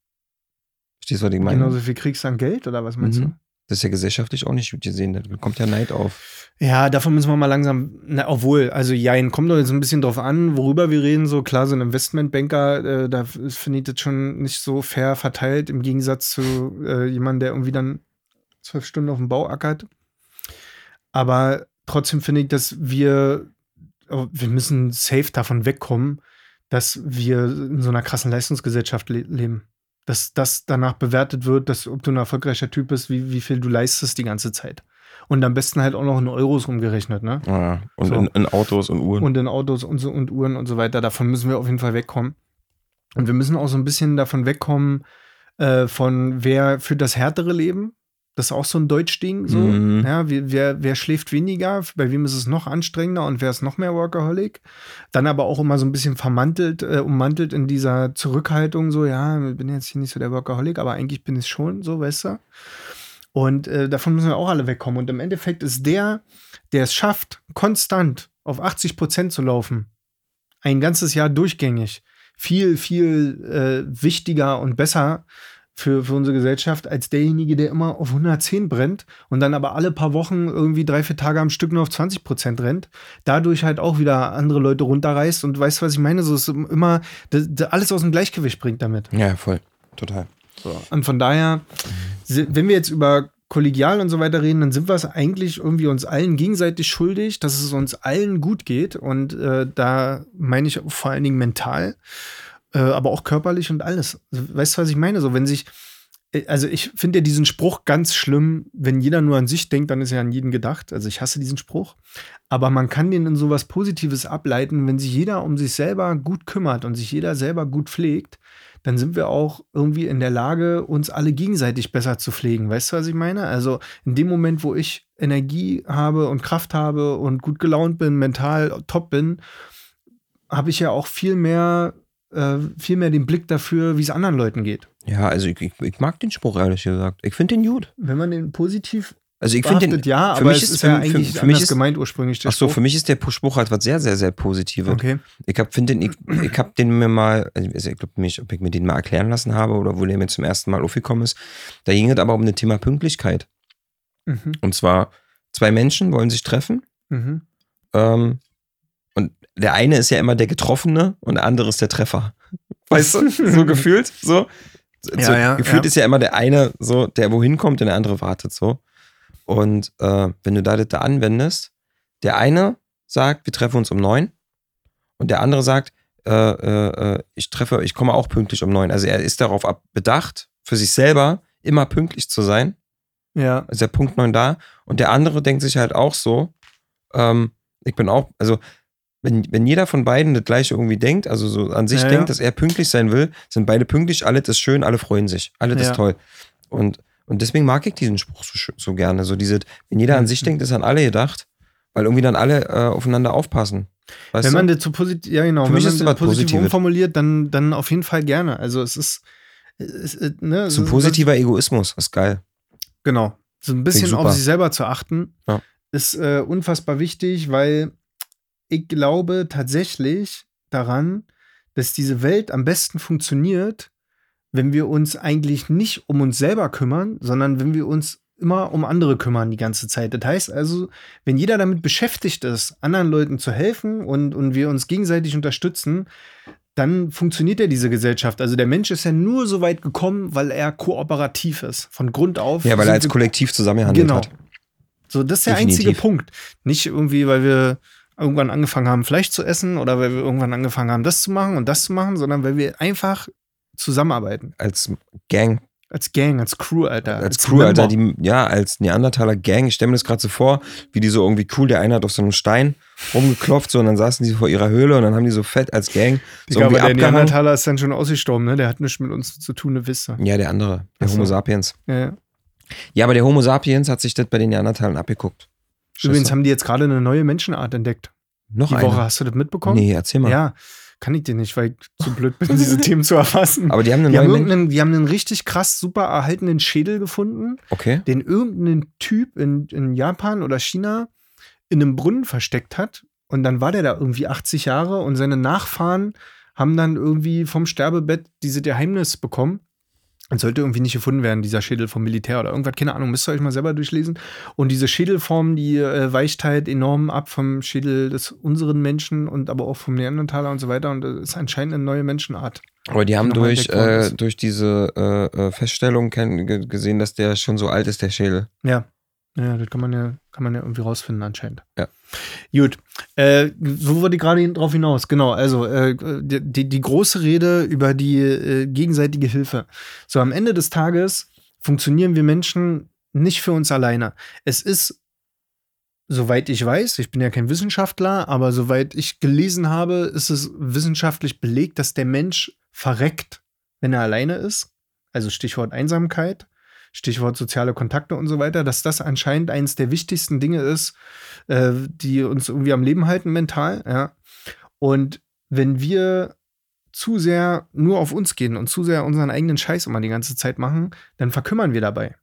Verstehst du, was ich meine? Genauso viel kriegst du an Geld oder was meinst Mhm. Das ist ja gesellschaftlich auch nicht gut gesehen. Da kommt ja Neid auf. du? Ja, davon müssen wir mal langsam, na, obwohl, also jein, kommt doch jetzt ein bisschen drauf an, worüber wir reden. So klar, so ein Investmentbanker, äh, da finde ich das schon nicht so fair verteilt, im Gegensatz zu äh, jemandem, der irgendwie dann zwölf Stunden auf dem Bau ackert. Aber trotzdem finde ich, dass wir, oh, wir müssen safe davon wegkommen, dass wir in so einer krassen Leistungsgesellschaft le leben. Dass das danach bewertet wird, dass ob du ein erfolgreicher Typ bist, wie, wie viel du leistest die ganze Zeit. Und am besten halt auch noch in Euros umgerechnet, ne? Ja, und So. in, in Autos und Uhren. Und in Autos und, so, und Uhren und so weiter. Davon müssen wir auf jeden Fall wegkommen. Und wir müssen auch so ein bisschen davon wegkommen, äh, von wer für das härtere Leben. Das ist auch so ein Deutschding. So. Mhm. Ja, wer, wer schläft weniger, bei wem ist es noch anstrengender und wer ist noch mehr Workaholic. Dann aber auch immer so ein bisschen vermantelt, äh, ummantelt in dieser Zurückhaltung, so, ja, ich bin jetzt hier nicht so der Workaholic, aber eigentlich bin ich schon, so, weißt du. Und äh, davon müssen wir auch alle wegkommen. Und im Endeffekt ist der, der es schafft, konstant auf 80 Prozent zu laufen, ein ganzes Jahr durchgängig, viel, viel äh, wichtiger und besser für, für unsere Gesellschaft als derjenige, der immer auf 110 brennt und dann aber alle paar Wochen irgendwie drei, vier Tage am Stück nur auf 20 Prozent rennt, dadurch halt auch wieder andere Leute runterreißt und weißt du, was ich meine? So ist immer das, das alles aus dem Gleichgewicht bringt damit. ja, voll. Total. Und von daher, wenn wir jetzt über kollegial und so weiter reden, dann sind wir es eigentlich irgendwie uns allen gegenseitig schuldig, dass es uns allen gut geht. Und äh, da meine ich vor allen Dingen mental, äh, aber auch körperlich und alles. Also, Weißt du, was ich meine? So, wenn sich, äh, also ich finde ja diesen Spruch ganz schlimm, wenn jeder nur an sich denkt, dann ist ja an jeden gedacht. Also ich hasse diesen Spruch. Aber man kann den in sowas Positives ableiten, wenn sich jeder um sich selber gut kümmert und sich jeder selber gut pflegt, dann sind wir auch irgendwie in der Lage, uns alle gegenseitig besser zu pflegen. Weißt du, was ich meine? Also in dem Moment, wo ich Energie habe und Kraft habe und gut gelaunt bin, mental top bin, habe ich ja auch viel mehr, äh, viel mehr den Blick dafür, wie es anderen Leuten geht. Ja, also ich, ich, ich mag den Spruch, ehrlich gesagt. Ich finde den gut. Wenn man den positiv Also ich finde den. ja, für aber mich es ist- ist, für- ja für- eigentlich für mich anders ist- gemeint ursprünglich. der Ach so, Spruch. für mich ist der Spruch halt was sehr, sehr, sehr Positives. Okay. Ich hab, find den, ich, ich hab den mir mal, also ich glaube nicht, ob ich mir den mal erklären lassen habe oder wo der mir zum ersten Mal aufgekommen ist. Da ging es aber um das Thema Pünktlichkeit. Mhm. Und zwar, zwei Menschen wollen sich treffen. Mhm. Ähm, der eine ist ja immer der Getroffene und der andere ist der Treffer. Weißt du? So gefühlt. So. so Ja, ja, gefühlt ja. ist ja immer der eine, so, der wohin kommt und der andere wartet so. Und äh, wenn du da das da anwendest, der eine sagt, wir treffen uns um neun und der andere sagt, äh, äh, äh, ich treffe, ich komme auch pünktlich um neun. Also er ist darauf bedacht, für sich selber immer pünktlich zu sein Ja. ist der Punkt 9 da. Und der andere denkt sich halt auch so, ähm, ich bin auch, also wenn, wenn jeder von beiden das gleiche irgendwie denkt, also so an sich Ja, denkt, ja. dass er pünktlich sein will, sind beide pünktlich, alles ist schön, alle freuen sich, alles Ja. ist toll. Und, und deswegen mag ich diesen Spruch so, so gerne. So diese, wenn jeder an Mhm. sich denkt, ist an alle gedacht, weil irgendwie dann alle äh, aufeinander aufpassen. Weißt Wenn man das so positiv, ja genau, Für wenn man ist das das positiv umformuliert, dann, dann auf jeden Fall gerne. Also es ist, es, ne, so ein ist- positiver Egoismus, ist geil. Genau. So ein bisschen auf sich selber zu achten, ist äh, unfassbar wichtig, weil ich glaube tatsächlich daran, dass diese Welt am besten funktioniert, wenn wir uns eigentlich nicht um uns selber kümmern, sondern wenn wir uns immer um andere kümmern die ganze Zeit. Das heißt also, wenn jeder damit beschäftigt ist, anderen Leuten zu helfen und, und wir uns gegenseitig unterstützen, dann funktioniert ja diese Gesellschaft. Also der Mensch ist ja nur so weit gekommen, weil er kooperativ ist. Von Grund auf. Ja, weil er als Kollektiv zusammengehandelt Genau. hat. So, das ist der Definitiv. einzige Punkt. Nicht irgendwie, weil wir irgendwann angefangen haben, Fleisch zu essen oder weil wir irgendwann angefangen haben, das zu machen und das zu machen, sondern weil wir einfach zusammenarbeiten. Als Gang, Als Gang, als Crew, Alter. als Crew, Alter, Member. die, ja, als Neandertaler Gang. Ich stelle mir das gerade so vor, wie die so irgendwie cool, der eine hat auf so einem Stein rumgeklopft, so, und dann saßen die vor ihrer Höhle und dann haben die so fett als Gang so Digga, aber der abgehangen. Neandertaler ist dann schon ausgestorben, ne? Der hat nichts mit uns zu tun, ne Wisse. Ja, der andere, der Ach so. Homo sapiens. Ja, ja. Ja, aber der Homo sapiens hat sich das bei den Neandertalern abgeguckt. Übrigens Scheiße. haben die jetzt gerade eine neue Menschenart entdeckt. noch Die eine. Woche, hast du das mitbekommen? Nee, erzähl mal. Ja, kann ich dir nicht, weil ich zu blöd bin, diese Themen zu erfassen. Aber die haben eine Die haben, irgendeinen, die haben einen richtig krass super erhaltenen Schädel gefunden, Okay. den irgendein Typ in, in Japan oder China in einem Brunnen versteckt hat. Und dann war der da irgendwie 80 Jahre und seine Nachfahren haben dann irgendwie vom Sterbebett diese Geheimnis bekommen. Und sollte irgendwie nicht gefunden werden, dieser Schädel vom Militär oder irgendwas, keine Ahnung, müsst ihr euch mal selber durchlesen. Und diese Schädelform, die äh, weicht halt enorm ab vom Schädel des unseren Menschen und aber auch vom Neandertaler und so weiter. Und das ist anscheinend eine neue Menschenart. Aber die haben nochmal durch, äh, durch diese äh, äh, Feststellung gesehen, dass der schon so alt ist, der Schädel. Ja. Ja, das kann man ja, kann man ja irgendwie rausfinden anscheinend. Ja. Gut. Äh, so wurde gerade drauf hinaus. Genau, also äh, die, die große Rede über die äh, gegenseitige Hilfe. So am Ende des Tages funktionieren wir Menschen nicht für uns alleine. Es ist, soweit ich weiß, ich bin ja kein Wissenschaftler, aber soweit ich gelesen habe, ist es wissenschaftlich belegt, dass der Mensch verreckt, wenn er alleine ist. Also Stichwort Einsamkeit. Stichwort soziale Kontakte und so weiter, dass das anscheinend eines der wichtigsten Dinge ist, äh, die uns irgendwie am Leben halten mental. Ja. Und wenn wir zu sehr nur auf uns gehen und zu sehr unseren eigenen Scheiß immer die ganze Zeit machen, dann verkümmern wir dabei.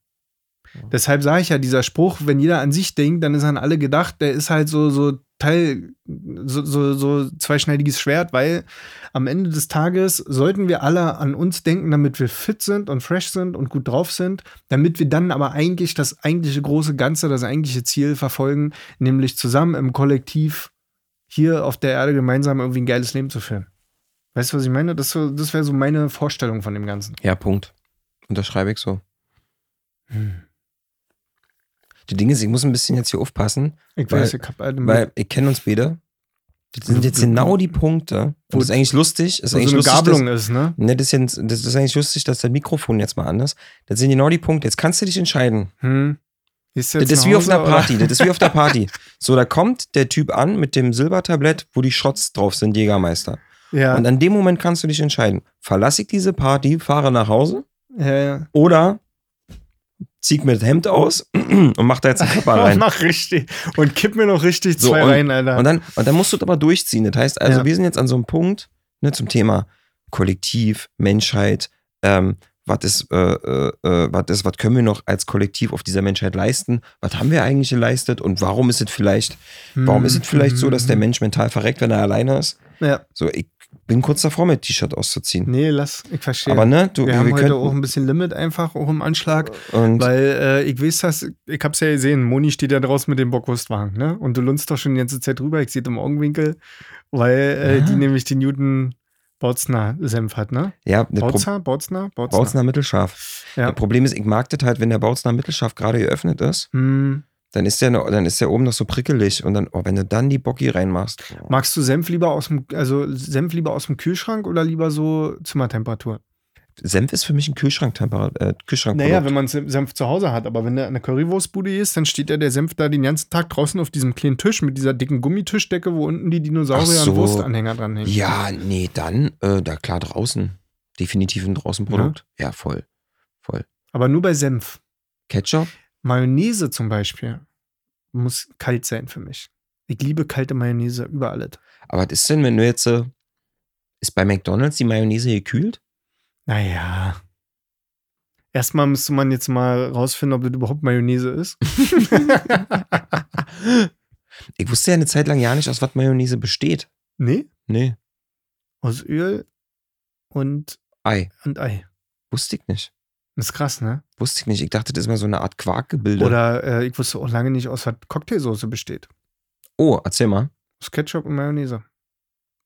Deshalb sage ich ja, dieser Spruch, wenn jeder an sich denkt, dann ist an alle gedacht, der ist halt so, so Teil, so, so, so zweischneidiges Schwert, weil am Ende des Tages sollten wir alle an uns denken, damit wir fit sind und fresh sind und gut drauf sind, damit wir dann aber eigentlich das eigentliche große Ganze, das eigentliche Ziel verfolgen, nämlich zusammen im Kollektiv hier auf der Erde gemeinsam irgendwie ein geiles Leben zu führen. Weißt du, was ich meine? Das, das wäre so meine Vorstellung von dem Ganzen. Ja, Punkt. Unterschreibe ich so. Die Dinge ist, ich muss ein bisschen jetzt hier aufpassen, Ich Weil- weiß, ich hab eine weil ich kenne uns beide. Das sind jetzt genau die Punkte. Wo- Und das ist eigentlich lustig. Ist wo eigentlich so eine lustig, Gabelung dass, ist, ne? ne, das, ist das ist eigentlich lustig, dass das Mikrofon jetzt mal anders. Das sind genau die Punkte. Jetzt kannst du dich entscheiden. Hm. Du Das ist wie auf einer oder? Party. Das ist wie auf der Party. So, da kommt der Typ an mit dem Silbertablett, wo die Shots drauf sind, Jägermeister. Ja, Und an dem Moment kannst du dich entscheiden. Verlasse ich diese Party, fahre nach Hause ja, ja. oder zieh mir das Hemd aus und mach da jetzt einen Körper rein. Mach richtig. Und kipp mir noch richtig So, zwei und- rein, Alter. Und dann, und dann musst du das aber durchziehen. Das heißt also, Ja. wir sind jetzt an so einem Punkt ne, zum Thema Kollektiv, Menschheit, ähm, was ist, äh, äh, äh, was ist, was können wir noch als Kollektiv auf dieser Menschheit leisten? Was haben wir eigentlich geleistet? Und warum ist es vielleicht, warum ist es vielleicht so, dass der Mhm. Mensch mental verreckt, wenn er alleine ist? Ja. So, ich bin kurz davor, mein T-Shirt auszuziehen. Nee, lass, ich verstehe. Aber ne, du, wir haben heute könnten- auch ein bisschen Limit einfach, auch im Anschlag. und Weil äh, ich weiß das, ich hab's ja gesehen, Moni steht ja draußen mit dem Bockwurstwagen, ne? Und du lunzt doch schon die ganze Zeit rüber, ich sehe im Augenwinkel, weil äh, Ja. die nämlich den Newton Bautzner Senf hat, ne? ja, das Pro Bautzner? Bautzner? Bautzner. Bautzner mittelscharf. Ja. Das Problem ist, ich mag das halt, wenn der Bautzner mittelscharf gerade geöffnet ist, Hm. Dann ist der, dann ist der oben noch so prickelig und dann, oh, wenn du dann die Bocki reinmachst. oh. Magst du Senf lieber aus dem, also Senf lieber aus dem Kühlschrank oder lieber so Zimmertemperatur? Senf ist für mich ein Kühlschranktemperatur. Äh, Kühlschrank Naja, wenn man Senf zu Hause hat, aber wenn der an der Currywurstbude ist, dann steht ja der Senf da den ganzen Tag draußen auf diesem kleinen Tisch mit dieser dicken Gummitischdecke, wo unten die Dinosaurier so. und Wurstanhänger dranhängen. Ja, nee, dann, äh, da klar draußen. Definitiv ein Draußenprodukt. Ja, voll. Voll. Aber nur bei Senf. Ketchup? Mayonnaise zum Beispiel muss kalt sein für mich. Ich liebe kalte Mayonnaise über alles. Aber was ist denn, wenn du jetzt, äh, ist bei McDonalds die Mayonnaise gekühlt? Naja. Erstmal müsste man jetzt mal rausfinden, ob das überhaupt Mayonnaise ist. Ich wusste ja eine Zeit lang ja nicht, aus was Mayonnaise besteht. nee, Nee, aus Öl und, Ei. und Ei. Wusste ich nicht. Das ist krass, ne? Wusste ich nicht. Ich dachte, das ist mal so eine Art Quarkgebilde. Oder äh, ich wusste auch lange nicht, aus was Cocktailsoße besteht. oh, erzähl mal. Aus Ketchup und Mayonnaise.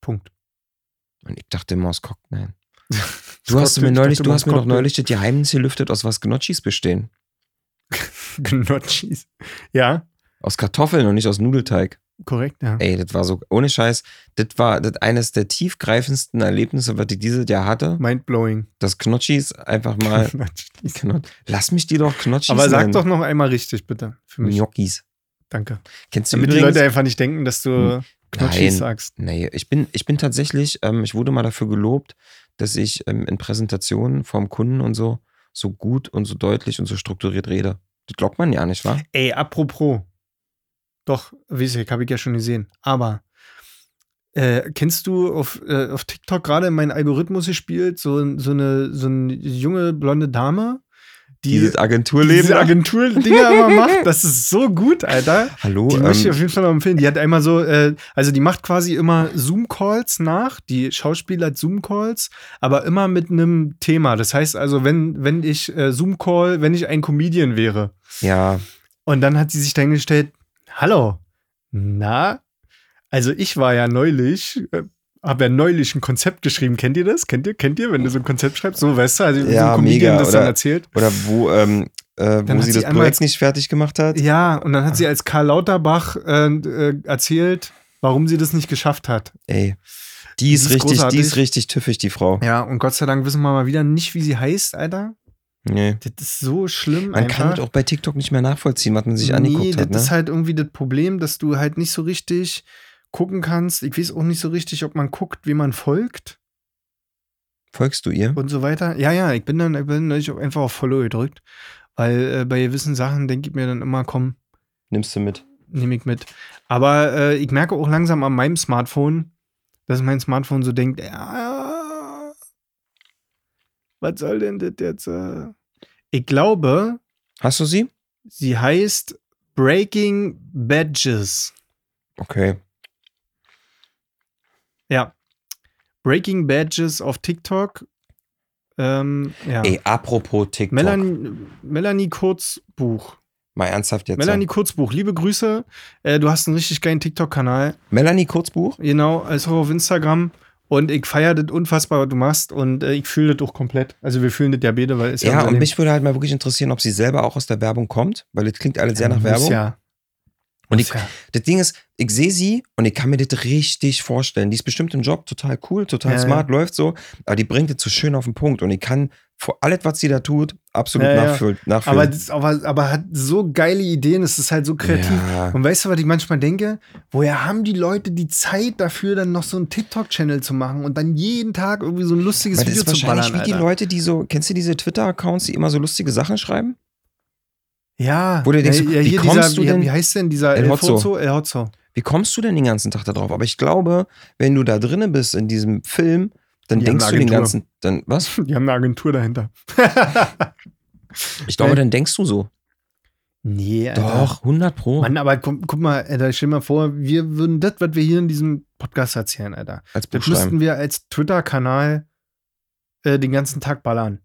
Punkt. Und ich dachte immer aus Cocktail. Nein. Du hast mir ich neulich, du hast mir Cocktail- neulich das Geheimnis gelüftet, aus was Gnocchis bestehen. Gnocchis. Ja, Aus Kartoffeln und nicht aus Nudelteig. Korrekt, ja. Ey, das war so, ohne Scheiß, das war das eines der tiefgreifendsten Erlebnisse, was ich dieses Jahr hatte. Mindblowing. Das Gnocchis einfach mal. Gnocchis. Kno- Lass mich die doch Gnocchis Aber sag nennen. doch noch einmal richtig, bitte. Für mich. Gnocchis. Danke. Kennst du Damit die übrigens? Leute einfach nicht denken, dass du Gnocchis Nein. sagst. Nee, ich bin, ich bin tatsächlich, ähm, ich wurde mal dafür gelobt, dass ich ähm, in Präsentationen vom Kunden und so so gut und so deutlich und so strukturiert rede. Das glaubt man ja nicht, wa? Ey, apropos. Doch, ich, habe ich ja schon gesehen. Aber äh, kennst du auf, äh, auf TikTok gerade mein Algorithmus gespielt, so, so, eine, so eine junge blonde Dame, die Dieses Agenturleben. diese Agentur-Dinger immer macht? Das ist so gut, Alter. Hallo, Die möchte ich auf ähm, jeden Fall noch empfehlen. Die hat einmal so, äh, also die macht quasi immer Zoom-Calls nach. Die Schauspieler hat Zoom-Calls, aber immer mit einem Thema. Das heißt also, wenn, wenn ich äh, Zoom-Call, wenn ich ein Comedian wäre, ja, und dann hat sie sich dann gestellt, hallo, na, also ich war ja neulich, äh, habe ja neulich ein Konzept geschrieben. Kennt ihr das? Kennt ihr? Kennt ihr, wenn du so ein Konzept schreibst? So, weißt du, also wie so Ja, ein Comedian mega, das dann oder- erzählt. oder wo, ähm, äh, Dann wo sie sie das Projekt nicht fertig gemacht hat. Ja, und dann hat sie als Karl Lauterbach äh, äh, erzählt, warum sie das nicht geschafft hat. Ey, die ist, ist richtig, die ist richtig tüffig, die Frau. Ja, und Gott sei Dank wissen wir mal wieder nicht, wie sie heißt, Alter. Nee. Das ist so schlimm. Man einfach. kann das auch bei TikTok nicht mehr nachvollziehen, was man sich angeguckt das hat. Ne? ist halt irgendwie das Problem, dass du halt nicht so richtig gucken kannst. Ich weiß auch nicht so richtig, ob man guckt, wie man folgt Folgst du ihr? und so weiter. Ja, ja, ich bin dann ich bin auch einfach auf Follow gedrückt. Weil äh, bei gewissen Sachen denke ich mir dann immer, komm, Nimmst du mit? nehme ich mit. Aber äh, ich merke auch langsam an meinem Smartphone, dass mein Smartphone so denkt, ja, was soll denn das jetzt? Äh? Ich glaube, Hast du sie? sie heißt Breaking Badges. Okay. Ja. Breaking Badges auf TikTok. Ähm, ja. Ey, apropos TikTok. Melanie, Melanie Kurzbuch. Mal ernsthaft jetzt. Melanie Melanie, Kurzbuch, liebe Grüße. Äh, du hast einen richtig geilen TikTok-Kanal. Melanie Kurzbuch? Genau, als auch auf Instagram. Und ich feiere das unfassbar, was du machst. Und äh, ich fühle das auch komplett. Also wir fühlen das ja beide, weil es Ja, unser und mich würde halt mal wirklich interessieren, ob sie selber auch aus der Werbung kommt, weil das klingt alles sehr nach muss Werbung. Ja. Und ich, ja. das Ding ist, ich sehe sie und ich kann mir das richtig vorstellen. Die ist bestimmt im Job total cool, total Ja, smart, läuft so, aber die bringt es so schön auf den Punkt und ich kann vor alles, was sie da tut, absolut Ja, ja. nachfühlen. nachfühlen. Aber, das, aber, aber hat so geile Ideen, es ist halt so kreativ. Ja. Und weißt du, was ich manchmal denke? Woher haben die Leute die Zeit dafür, dann noch so einen TikTok-Channel zu machen und dann jeden Tag irgendwie so ein lustiges Aber das Video ist zu wahrscheinlich wie die Alter. Leute, die so, kennst du diese Twitter-Accounts, die immer so lustige Sachen schreiben? Ja, Wo du denkst, ja, ja, wie kommst dieser, du denn- wie heißt denn dieser El Hotzo. El Hotzo. Wie kommst du denn den ganzen Tag da drauf? Aber ich glaube, wenn du da drinnen bist in diesem Film, dann Die denkst du den ganzen, dann, was? Die haben eine Agentur dahinter. Ich glaube, Nee. dann denkst du so. nee, Alter. Doch, 100 pro. Mann, aber guck, guck mal, Alter, stell dir mal vor, wir würden das, was wir hier in diesem Podcast erzählen, Alter. als Buch Das müssten wir als Twitter-Kanal äh, den ganzen Tag ballern.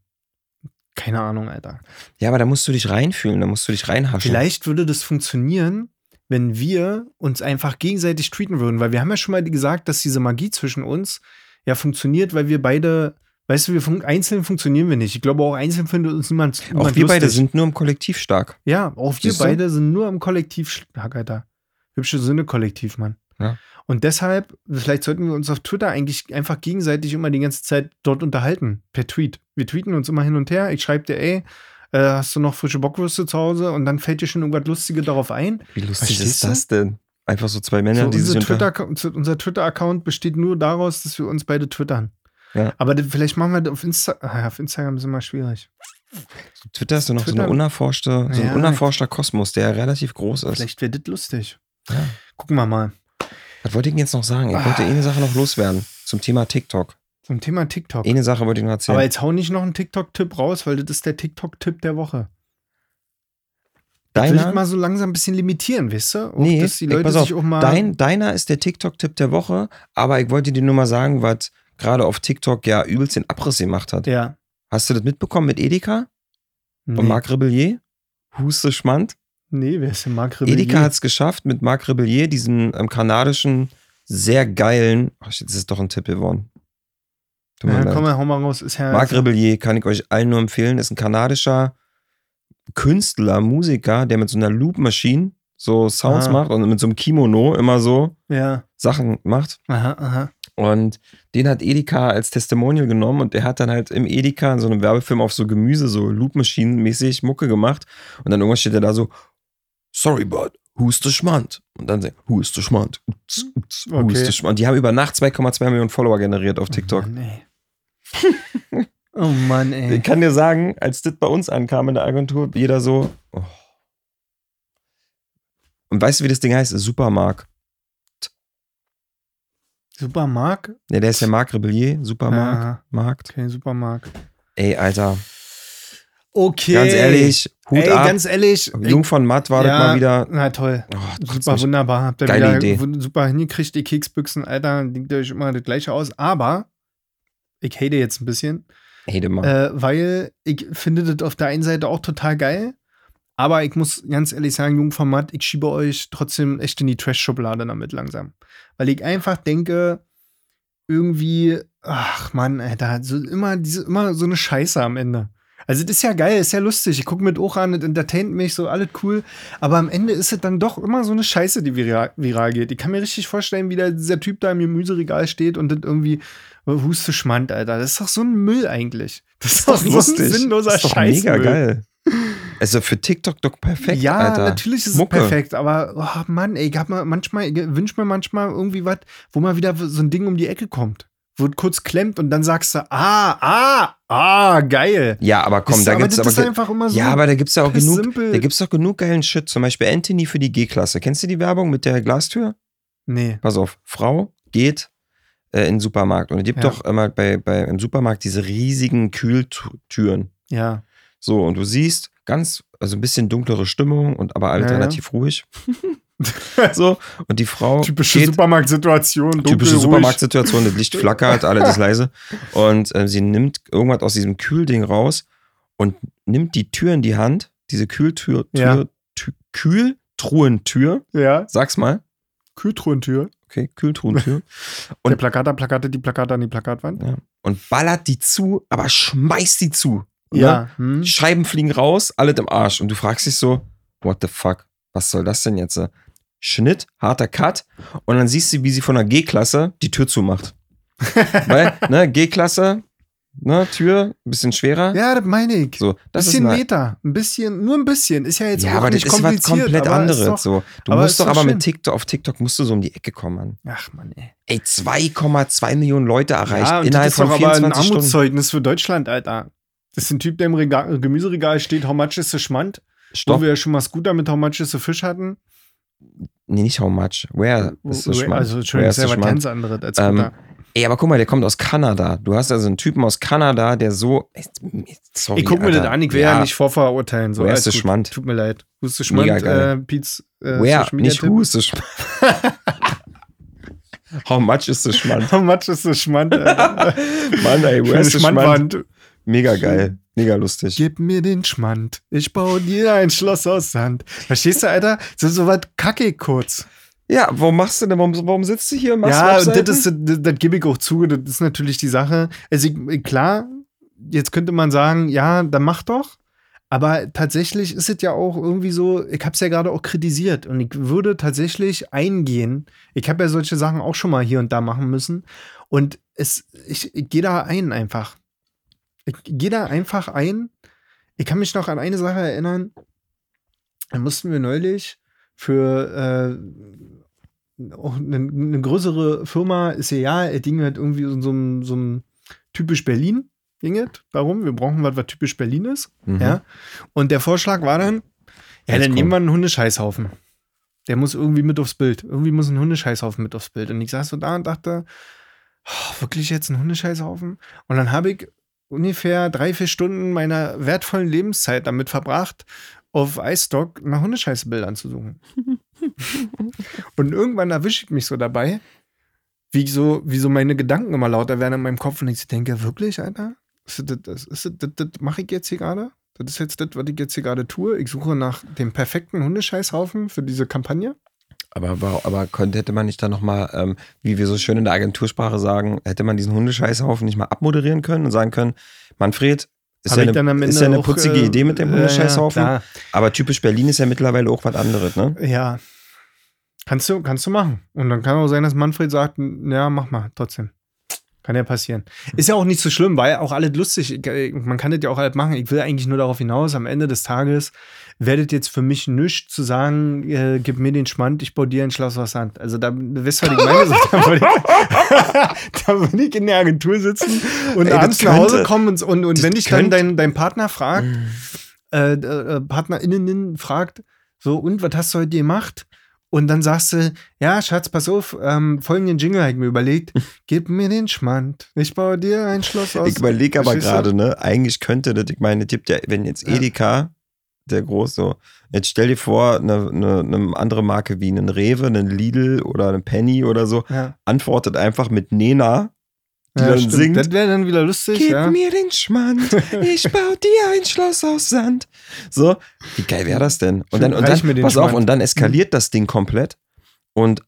Keine Ahnung, Alter. Ja, aber da musst du dich reinfühlen, da musst du dich reinhaschen. Vielleicht würde das funktionieren, wenn wir uns einfach gegenseitig tweeten würden, weil wir haben ja schon mal gesagt, dass diese Magie zwischen uns ja funktioniert, weil wir beide, weißt du, wir fun einzeln funktionieren wir nicht. Ich glaube, auch einzeln findet uns niemand. Auch niemand wir beide lustig. sind nur im Kollektiv stark. Ja, auch wir Siehst du? beide sind nur im Kollektiv stark, Alter. Hübsche Sinne Kollektiv, Mann. Ja. Und deshalb, vielleicht sollten wir uns auf Twitter eigentlich einfach gegenseitig immer die ganze Zeit dort unterhalten, per Tweet. Wir tweeten uns immer hin und her. Ich schreibe dir, ey, äh, hast du noch frische Bockwürste zu Hause? Und dann fällt dir schon irgendwas Lustiges darauf ein. Wie lustig Verstehst ist das denn? Einfach so zwei Männer, so, die sich. Twitter, unser Twitter-Account besteht nur daraus, dass wir uns beide twittern. Ja. Aber vielleicht machen wir das auf, Insta ah, auf Instagram ist immer schwierig. Twitter ist so noch so, Twitter- eine unerforschte, so ein Ja. unerforschter Kosmos, der relativ groß ist. Vielleicht wäre das lustig. Ja. Gucken wir mal. Was wollte ich denn jetzt noch sagen? Ich Ah. wollte eine Sache noch loswerden zum Thema TikTok. Zum Thema TikTok. Eine Sache wollte ich noch erzählen. Aber jetzt hau nicht noch einen TikTok-Tipp raus, weil das ist der TikTok-Tipp der Woche. Will ich Deiner, mal so langsam ein bisschen limitieren, weißt du? Auch, nee, dass die ey, Leute pass auf, sich auch mal. dein, deiner ist der TikTok-Tipp der Woche, aber ich wollte dir nur mal sagen, was gerade auf TikTok ja übelst den Abriss gemacht hat. ja. Hast du das mitbekommen mit Edeka? Nee, Und Marc Rebellier? Huste Schmand? Nee wer ist denn Marc Rebellier? Edeka hat es geschafft mit Marc Rebellier, diesem ähm, kanadischen, sehr geilen. Ach, das ist doch ein Tipp geworden. Tut Ja, komm hau mal raus. Ist ja, Marc Rebellier kann ich euch allen nur empfehlen. Ist ein kanadischer Künstler, Musiker, der mit so einer Loop-Maschine so Sounds Ah. macht und mit so einem Kimono immer so ja. Sachen macht. Aha, aha. Und den hat Edeka als Testimonial genommen und der hat dann halt im Edeka in so einem Werbefilm auf so Gemüse, so Loop-Maschinen-mäßig Mucke gemacht. Und dann irgendwann steht er da so, sorry, bud, who's the Schmand? Und dann sagt, who is the Schmand? Ups, ups, who Okay. is the Schmand? Die haben über Nacht 2,2 Millionen Follower generiert auf TikTok. Oh Mann, ey. oh Mann, ey. Ich kann dir sagen, als das bei uns ankam in der Agentur, jeder so. Oh. Und weißt du, wie das Ding heißt? Supermarkt. Supermarkt? Ja, der ist ja Marc Rebellier, Supermarkt, Ja, Markt. okay, Supermarkt. Ey, Alter, Okay. ganz ehrlich, Hut Ey, ab. ganz ehrlich. Jung von Matt war das Ja, mal wieder. Na toll. Oh, Super wunderbar. Habt ihr Geile wieder Idee. super hingekriegt, die Keksbüchsen, Alter. Liegt euch immer das gleiche aus. Aber ich hate jetzt ein bisschen, du Mann. äh, weil ich finde das auf der einen Seite auch total geil. Aber ich muss ganz ehrlich sagen, Jungformat, ich schiebe euch trotzdem echt in die Trash-Schublade damit langsam. Weil ich einfach denke, irgendwie, ach Mann, Alter, so immer, diese, immer so eine Scheiße am Ende. Also, das ist ja geil, ist ja lustig. Ich gucke mit auch an, das entertaint mich, so alles cool. Aber am Ende ist es dann doch immer so eine Scheiße, die viral, viral geht. Ich kann mir richtig vorstellen, wie da dieser Typ da im Gemüseregal steht und das irgendwie Huste Schmand, Alter. Das ist doch so ein Müll eigentlich. Das ist doch so ein sinnloser ist doch Scheiß. mega geil. Also für TikTok doch perfekt, ja, Alter. natürlich ist Mucke. es perfekt, aber oh Mann, ey, ich hab mal manchmal, ich wünsch mir manchmal irgendwie was, wo mal wieder so ein Ding um die Ecke kommt. Wo es kurz klemmt und dann sagst du, ah, ah, ah, geil. Ja, aber komm, da aber gibt's aber. immer so. ja, aber da gibt's ja auch genug. simpel. Da gibt's doch genug geilen Shit. Zum Beispiel Anthony für die G-Klasse. Kennst du die Werbung mit der Glastür? nee. Pass auf, Frau geht äh, in den Supermarkt und es gibt Ja. doch immer bei, bei im Supermarkt diese riesigen Kühltüren. Ja. So, und du siehst ganz, also ein bisschen dunklere Stimmung und aber alles Ja, ja. relativ ruhig. so, und die Frau Typische geht, Supermarktsituation. typische ruhig. Supermarktsituation, das Licht flackert, alles ist leise. Und äh, sie nimmt irgendwas aus diesem Kühlding raus und nimmt die Tür in die Hand, diese Kühltür, Ja. Tür, Tü- Kühltruhentür, Ja. sag's mal. Kühltruhentür. Okay, Kühltruhentür. Und der Plakate, Plakate, die Plakate an die Plakatwand. Ja. Und ballert die zu, aber schmeißt die zu. Ja. Hm. Scheiben fliegen raus, alles im Arsch. Und du fragst dich so, what the fuck? Was soll das denn jetzt? Schnitt, harter Cut. Und dann siehst du, wie sie von der G-Klasse die Tür zumacht. Weil, ne, G-Klasse, ne, Tür, ein bisschen schwerer. Ja, das meine ich. So, das bisschen ist eine, Meter. Ein bisschen, nur ein bisschen. Ist ja jetzt ja, auch aber das nicht ist was komplett anderes. Doch, so. Du musst doch aber schön. mit TikTok, auf TikTok musst du so um die Ecke kommen. Ach Mann, ey. Ey, 2,2 Millionen Leute erreicht Ja, innerhalb das ist doch von aber ein 24 Stunden. Armutszeugnis für Deutschland, Alter. Das ist ein Typ, der im Regal, Gemüseregal steht, how much is the Schmand? Wo Stopp. wir ja schon mal Scooter mit how much is the Fish hatten. Nee, nicht how much. Where is the Schmand? also, Where Entschuldigung, is das ist ja was ganz anderes als Ähm. Ey, aber guck mal, der kommt aus Kanada. Du hast also einen Typen aus Kanada, der so. Sorry, ich guck mir das Alter. an, ich will ja, nicht vorverurteilen. So, Woher alles ist der gut. Schmand? Tut mir leid. Ist der Schmand? Äh, Pietz, äh, Where? Nicht who is the Schmand. How much is the Schmand? How much is the Schmand? Mann, ey, where Schöne is the Schmand? Mega geil. Mega lustig. Gib mir den Schmand. Ich baue dir ein Schloss aus Sand. Verstehst du, Alter? So, so was kacke kurz. Ja, warum machst du denn? Warum, warum sitzt du hier und machst Ja, und das, ist, das, das gebe ich auch zu. Das ist natürlich die Sache. Also, ich, klar, jetzt könnte man sagen, ja, dann mach doch. Aber tatsächlich ist es ja auch irgendwie so, ich habe es ja gerade auch kritisiert und ich würde tatsächlich eingehen. Ich habe ja solche Sachen auch schon mal hier und da machen müssen. Und es, ich, ich gehe da ein einfach. Ich gehe da einfach ein. Ich kann mich noch an eine Sache erinnern. Da mussten wir neulich für äh, auch eine, eine größere Firma, ist ja, ja, das Ding halt irgendwie so, so, einem- so einem typisch Berlin. Ging es darum, wir brauchen was, was typisch Berlin ist. Mhm. Ja. Und der Vorschlag war dann, ja, Jetzt dann komm. nehmen wir einen Hundescheißhaufen. Der muss irgendwie mit aufs Bild. Irgendwie muss ein Hundescheißhaufen mit aufs Bild. Und ich saß so da und dachte, oh, wirklich jetzt ein Hundescheißhaufen? Und dann habe ich ungefähr drei, vier Stunden meiner wertvollen Lebenszeit damit verbracht, auf iStock nach Hundescheißbildern zu suchen. und irgendwann erwische ich mich so dabei, wie so, wie so meine Gedanken immer lauter werden in meinem Kopf und ich denke, wirklich, Alter? Ist das, das, ist das, das, das mache ich jetzt hier gerade? Das ist jetzt das, was ich jetzt hier gerade tue. Ich suche nach dem perfekten Hundescheißhaufen für diese Kampagne. Aber, aber, könnte, hätte man nicht da nochmal, ähm, wie wir so schön in der Agentursprache sagen, hätte man diesen Hundescheißhaufen nicht mal abmoderieren können und sagen können, Manfred, ist ja eine, ist ja eine putzige äh, Idee mit dem ja, ja, Hundescheißhaufen. klar. aber typisch Berlin ist ja mittlerweile auch was anderes, ne? Ja. Kannst du, kannst du machen. Und dann kann auch sein, dass Manfred sagt, ja, mach mal, trotzdem. Kann ja passieren. Ist ja auch nicht so schlimm, weil auch alles lustig. Man kann das ja auch alles machen. Ich will eigentlich nur darauf hinaus, am Ende des Tages werdet jetzt für mich nichts zu sagen, äh, gib mir den Schmand, ich baue dir ein Schloss aus Sand. Also da, wisst ihr, was ich meine? So, da, würde ich, da würde ich in der Agentur sitzen und Ey, abends nach Hause kommen und, und, und wenn dich dann dein, dein Partner fragt, äh, äh, PartnerInnen fragt, so, und was hast du heute gemacht? Und dann sagst du, ja, Schatz, pass auf, ähm, folgenden Jingle habe ich mir überlegt. Gib mir den Schmand. Ich baue dir ein Schloss aus. Ich überlege aber gerade, ne, eigentlich könnte das, ich meine, tippt ja, wenn jetzt. Edeka, der groß so, jetzt stell dir vor, eine, eine, eine andere Marke wie einen Rewe, einen Lidl oder einen Penny oder so, Ja, antwortet einfach mit Nena, die ja dann stimmt. singt. Das wäre dann wieder lustig, Gib ja. mir den Schmand, ich baue dir ein Schloss aus Sand. So, wie geil wäre das denn? Und dann, und mir dann den pass auf, Schmand. und dann eskaliert das Ding komplett und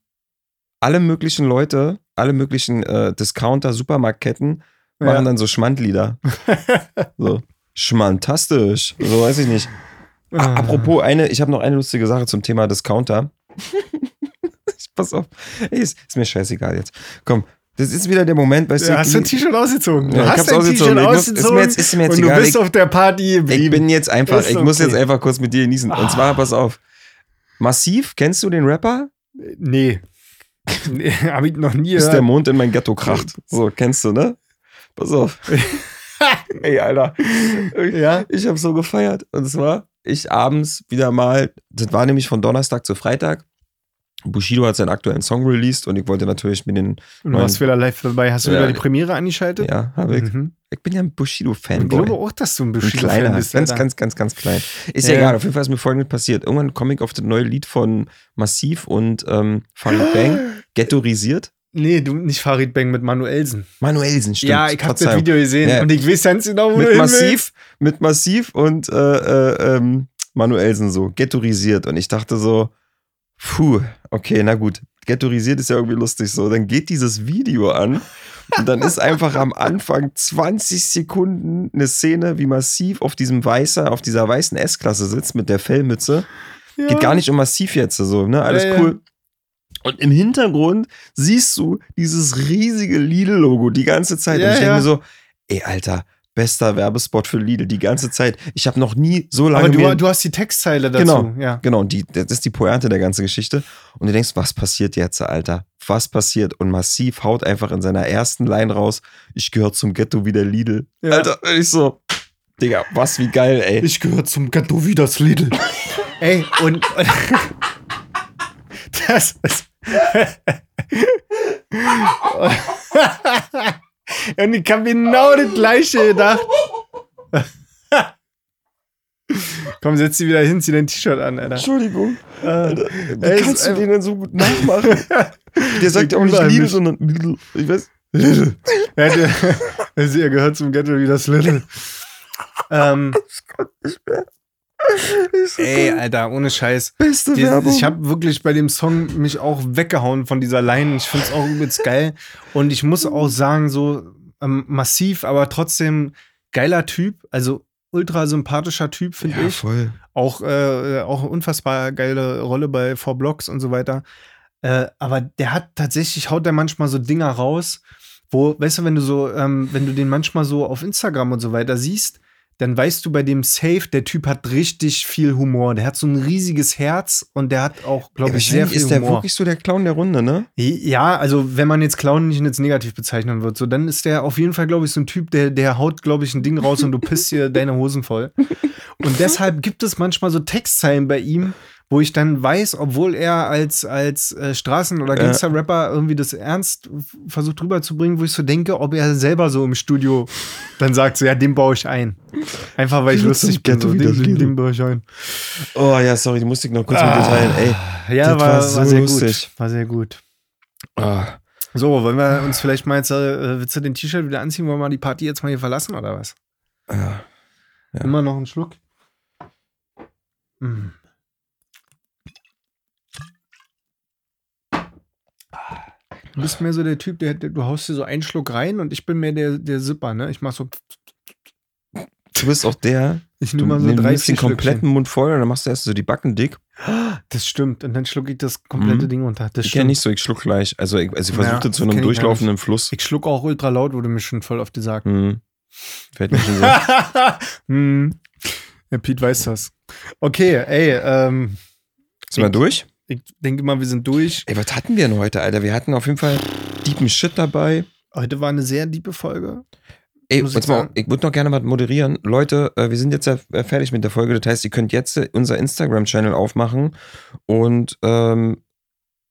alle möglichen Leute, alle möglichen äh, Discounter, Supermarktketten machen Ja. dann so Schmandlieder. so, schmantastisch. So weiß ich nicht. Ah. Apropos eine, ich habe noch eine lustige Sache zum Thema Discounter. Pass auf. Ey, ist, ist mir scheißegal jetzt. Komm, das ist wieder der Moment, weißt Ja, du. hast du ein T-Shirt ausgezogen? Du Ja, hast ein ausgezogen. T-Shirt Ich muss- ist mir ausgezogen jetzt- ist mir jetzt und du egal. bist Ich- auf der Party geblieben. Ich bin jetzt einfach, Ist ich muss okay. jetzt einfach kurz mit dir genießen. Und zwar, pass auf. Massiv, kennst du den Rapper? Nee. nee Hab ich noch nie Bis der. Mond in mein Ghetto kracht. So, kennst du, ne? Pass auf. Ey, Alter. Ja. Ich habe so gefeiert. Und zwar, ich abends wieder mal, das war nämlich von Donnerstag zu Freitag. Bushido hat seinen aktuellen Song released und ich wollte natürlich mit den, du warst wieder live dabei. Hast du Ja. wieder die Premiere angeschaltet? ja, habe ich. Mhm. Ich bin ja ein Ich Bushido-Fanboy. glaube auch, dass du ein Ein Bushido kleiner, bist. ganz, ganz, ganz, ganz klein. Ist Ja, egal, auf jeden Fall ist mir folgendes passiert. Irgendwann komme ich auf das neue Lied von Massiv und ähm, Farid Bang, Ghettoisiert. Nee, du nicht Farid Bang mit Manuelsen. Manuelsen, stimmt. ja, ich habe das. Video gesehen Ja. und ich weiß ganz genau, wo du Mit hin Massiv, mit Massiv und äh, äh, ähm, Manuelsen so, ghettoisiert. Und ich dachte so, puh, okay, na gut. Ghettoisiert ist ja irgendwie lustig so. Dann geht dieses Video an und dann ist einfach am Anfang 20 Sekunden eine Szene, wie Massiv auf diesem weißer, auf dieser weißen S-Klasse sitzt mit der Fellmütze. willst. Geht gar nicht um Massiv jetzt, so, ne? Alles Ja, ja. cool. Und im Hintergrund siehst du dieses riesige Lidl-Logo die ganze Zeit. Ja, und ich denke ja. mir so, ey, Alter, bester Werbespot für Lidl die ganze Zeit. Ich habe noch nie so lange. Aber du, du hast die Textzeile dazu. Genau. Ja. Genau, die, das ist die Pointe der ganzen Geschichte. Und du denkst, was passiert jetzt, Alter? Was passiert? Und Massiv haut einfach in seiner ersten Line raus, ich gehöre zum Ghetto wie der Lidl. Ja. Alter, ich so, Digga, was wie geil, ey. Ich gehöre zum Ghetto wie das Lidl. Ey, und. das ist. und ich habe genau das gleiche gedacht. Komm, setz dich wieder hin, zieh dein T-Shirt an, Alter. Entschuldigung. Äh, Alter, wie ey, kannst du den denn so gut nachmachen? Der sagt ja auch nicht nicht. sondern Lidl. Ich weiß. Lidl. Er hätte- Also, ihr gehört zum Ghetto wie das Lidl. ähm, ey, Alter, ohne Scheiß. Beste Die, Werbung. ich habe wirklich bei dem Song mich auch weggehauen von dieser Line. Ich finde es auch übelst geil. Und ich muss auch sagen, so ähm, massiv, aber trotzdem geiler Typ. Also ultra sympathischer Typ, finde ja, ich. voll. Auch, äh, auch unfassbar geile Rolle bei Four Blocks und so weiter. Äh, aber der hat tatsächlich, haut der manchmal so Dinger raus, wo, weißt du, wenn du so, ähm, wenn du den manchmal so auf Instagram und so weiter siehst, dann weißt du bei dem Safe, der Typ hat richtig viel Humor. Der hat so ein riesiges Herz und der hat auch, glaube Ja, ich, sehr viel ist der Humor. wirklich so der Clown der Runde, ne? Ja, also wenn man jetzt Clown nicht jetzt negativ bezeichnen wird, so dann ist der auf jeden Fall, glaube ich, so ein Typ, der, der haut, glaube ich, ein Ding raus und du pisst dir deine Hosen voll. Und deshalb gibt es manchmal so Textzeilen bei ihm, wo ich dann weiß, obwohl er als, als äh, Straßen- oder. Gangster-Rapper irgendwie das ernst versucht rüberzubringen, wo ich so denke, ob er selber so im Studio dann sagt, so ja, den baue ich ein. Einfach weil ich lustig bin. So, den, den, den baue ich ein. Oh ja, sorry, die musste ich noch kurz mit dir teilen. Ey, Ja, das war, war war, so sehr lustig. gut. War sehr gut. ah, So, wollen wir uns vielleicht mal jetzt, äh, willst du den T-Shirt wieder anziehen, wollen wir mal die Party jetzt mal hier verlassen oder was? ja. Ja. Immer noch einen Schluck. Mm. Du bist mehr so der Typ, der, der, du haust dir so einen Schluck rein und ich bin mehr der, der Zipper, ne? Ich mach so, Du bist auch der, ich nehme mal so nimmst 30 den kompletten. Mund voll und dann machst du erst so die Backen dick. Das stimmt. Und dann schlucke ich das komplette Mhm. Ding runter. Das Ich ja stimmt. nicht so, ich schluck gleich. Also ich, also ich Ja, versuche das zu einem durchlaufenden Fluss. Ich schluck auch ultra laut, wurde mir schon voll oft gesagt. Hm. Fällt mir schon so. hm. Ja, Pete weiß das. Okay, ey, ähm, Sind wir durch? Ich denke mal, wir sind durch. Ey, was hatten wir denn heute, Alter? Wir hatten auf jeden Fall deepen Shit dabei. Heute war eine sehr diebe Folge. Ey, ich mal, ich würde noch gerne was moderieren. Leute, äh, wir sind jetzt ja äh, fertig mit der Folge. Das heißt, ihr könnt jetzt äh, unser Instagram-Channel aufmachen und ähm,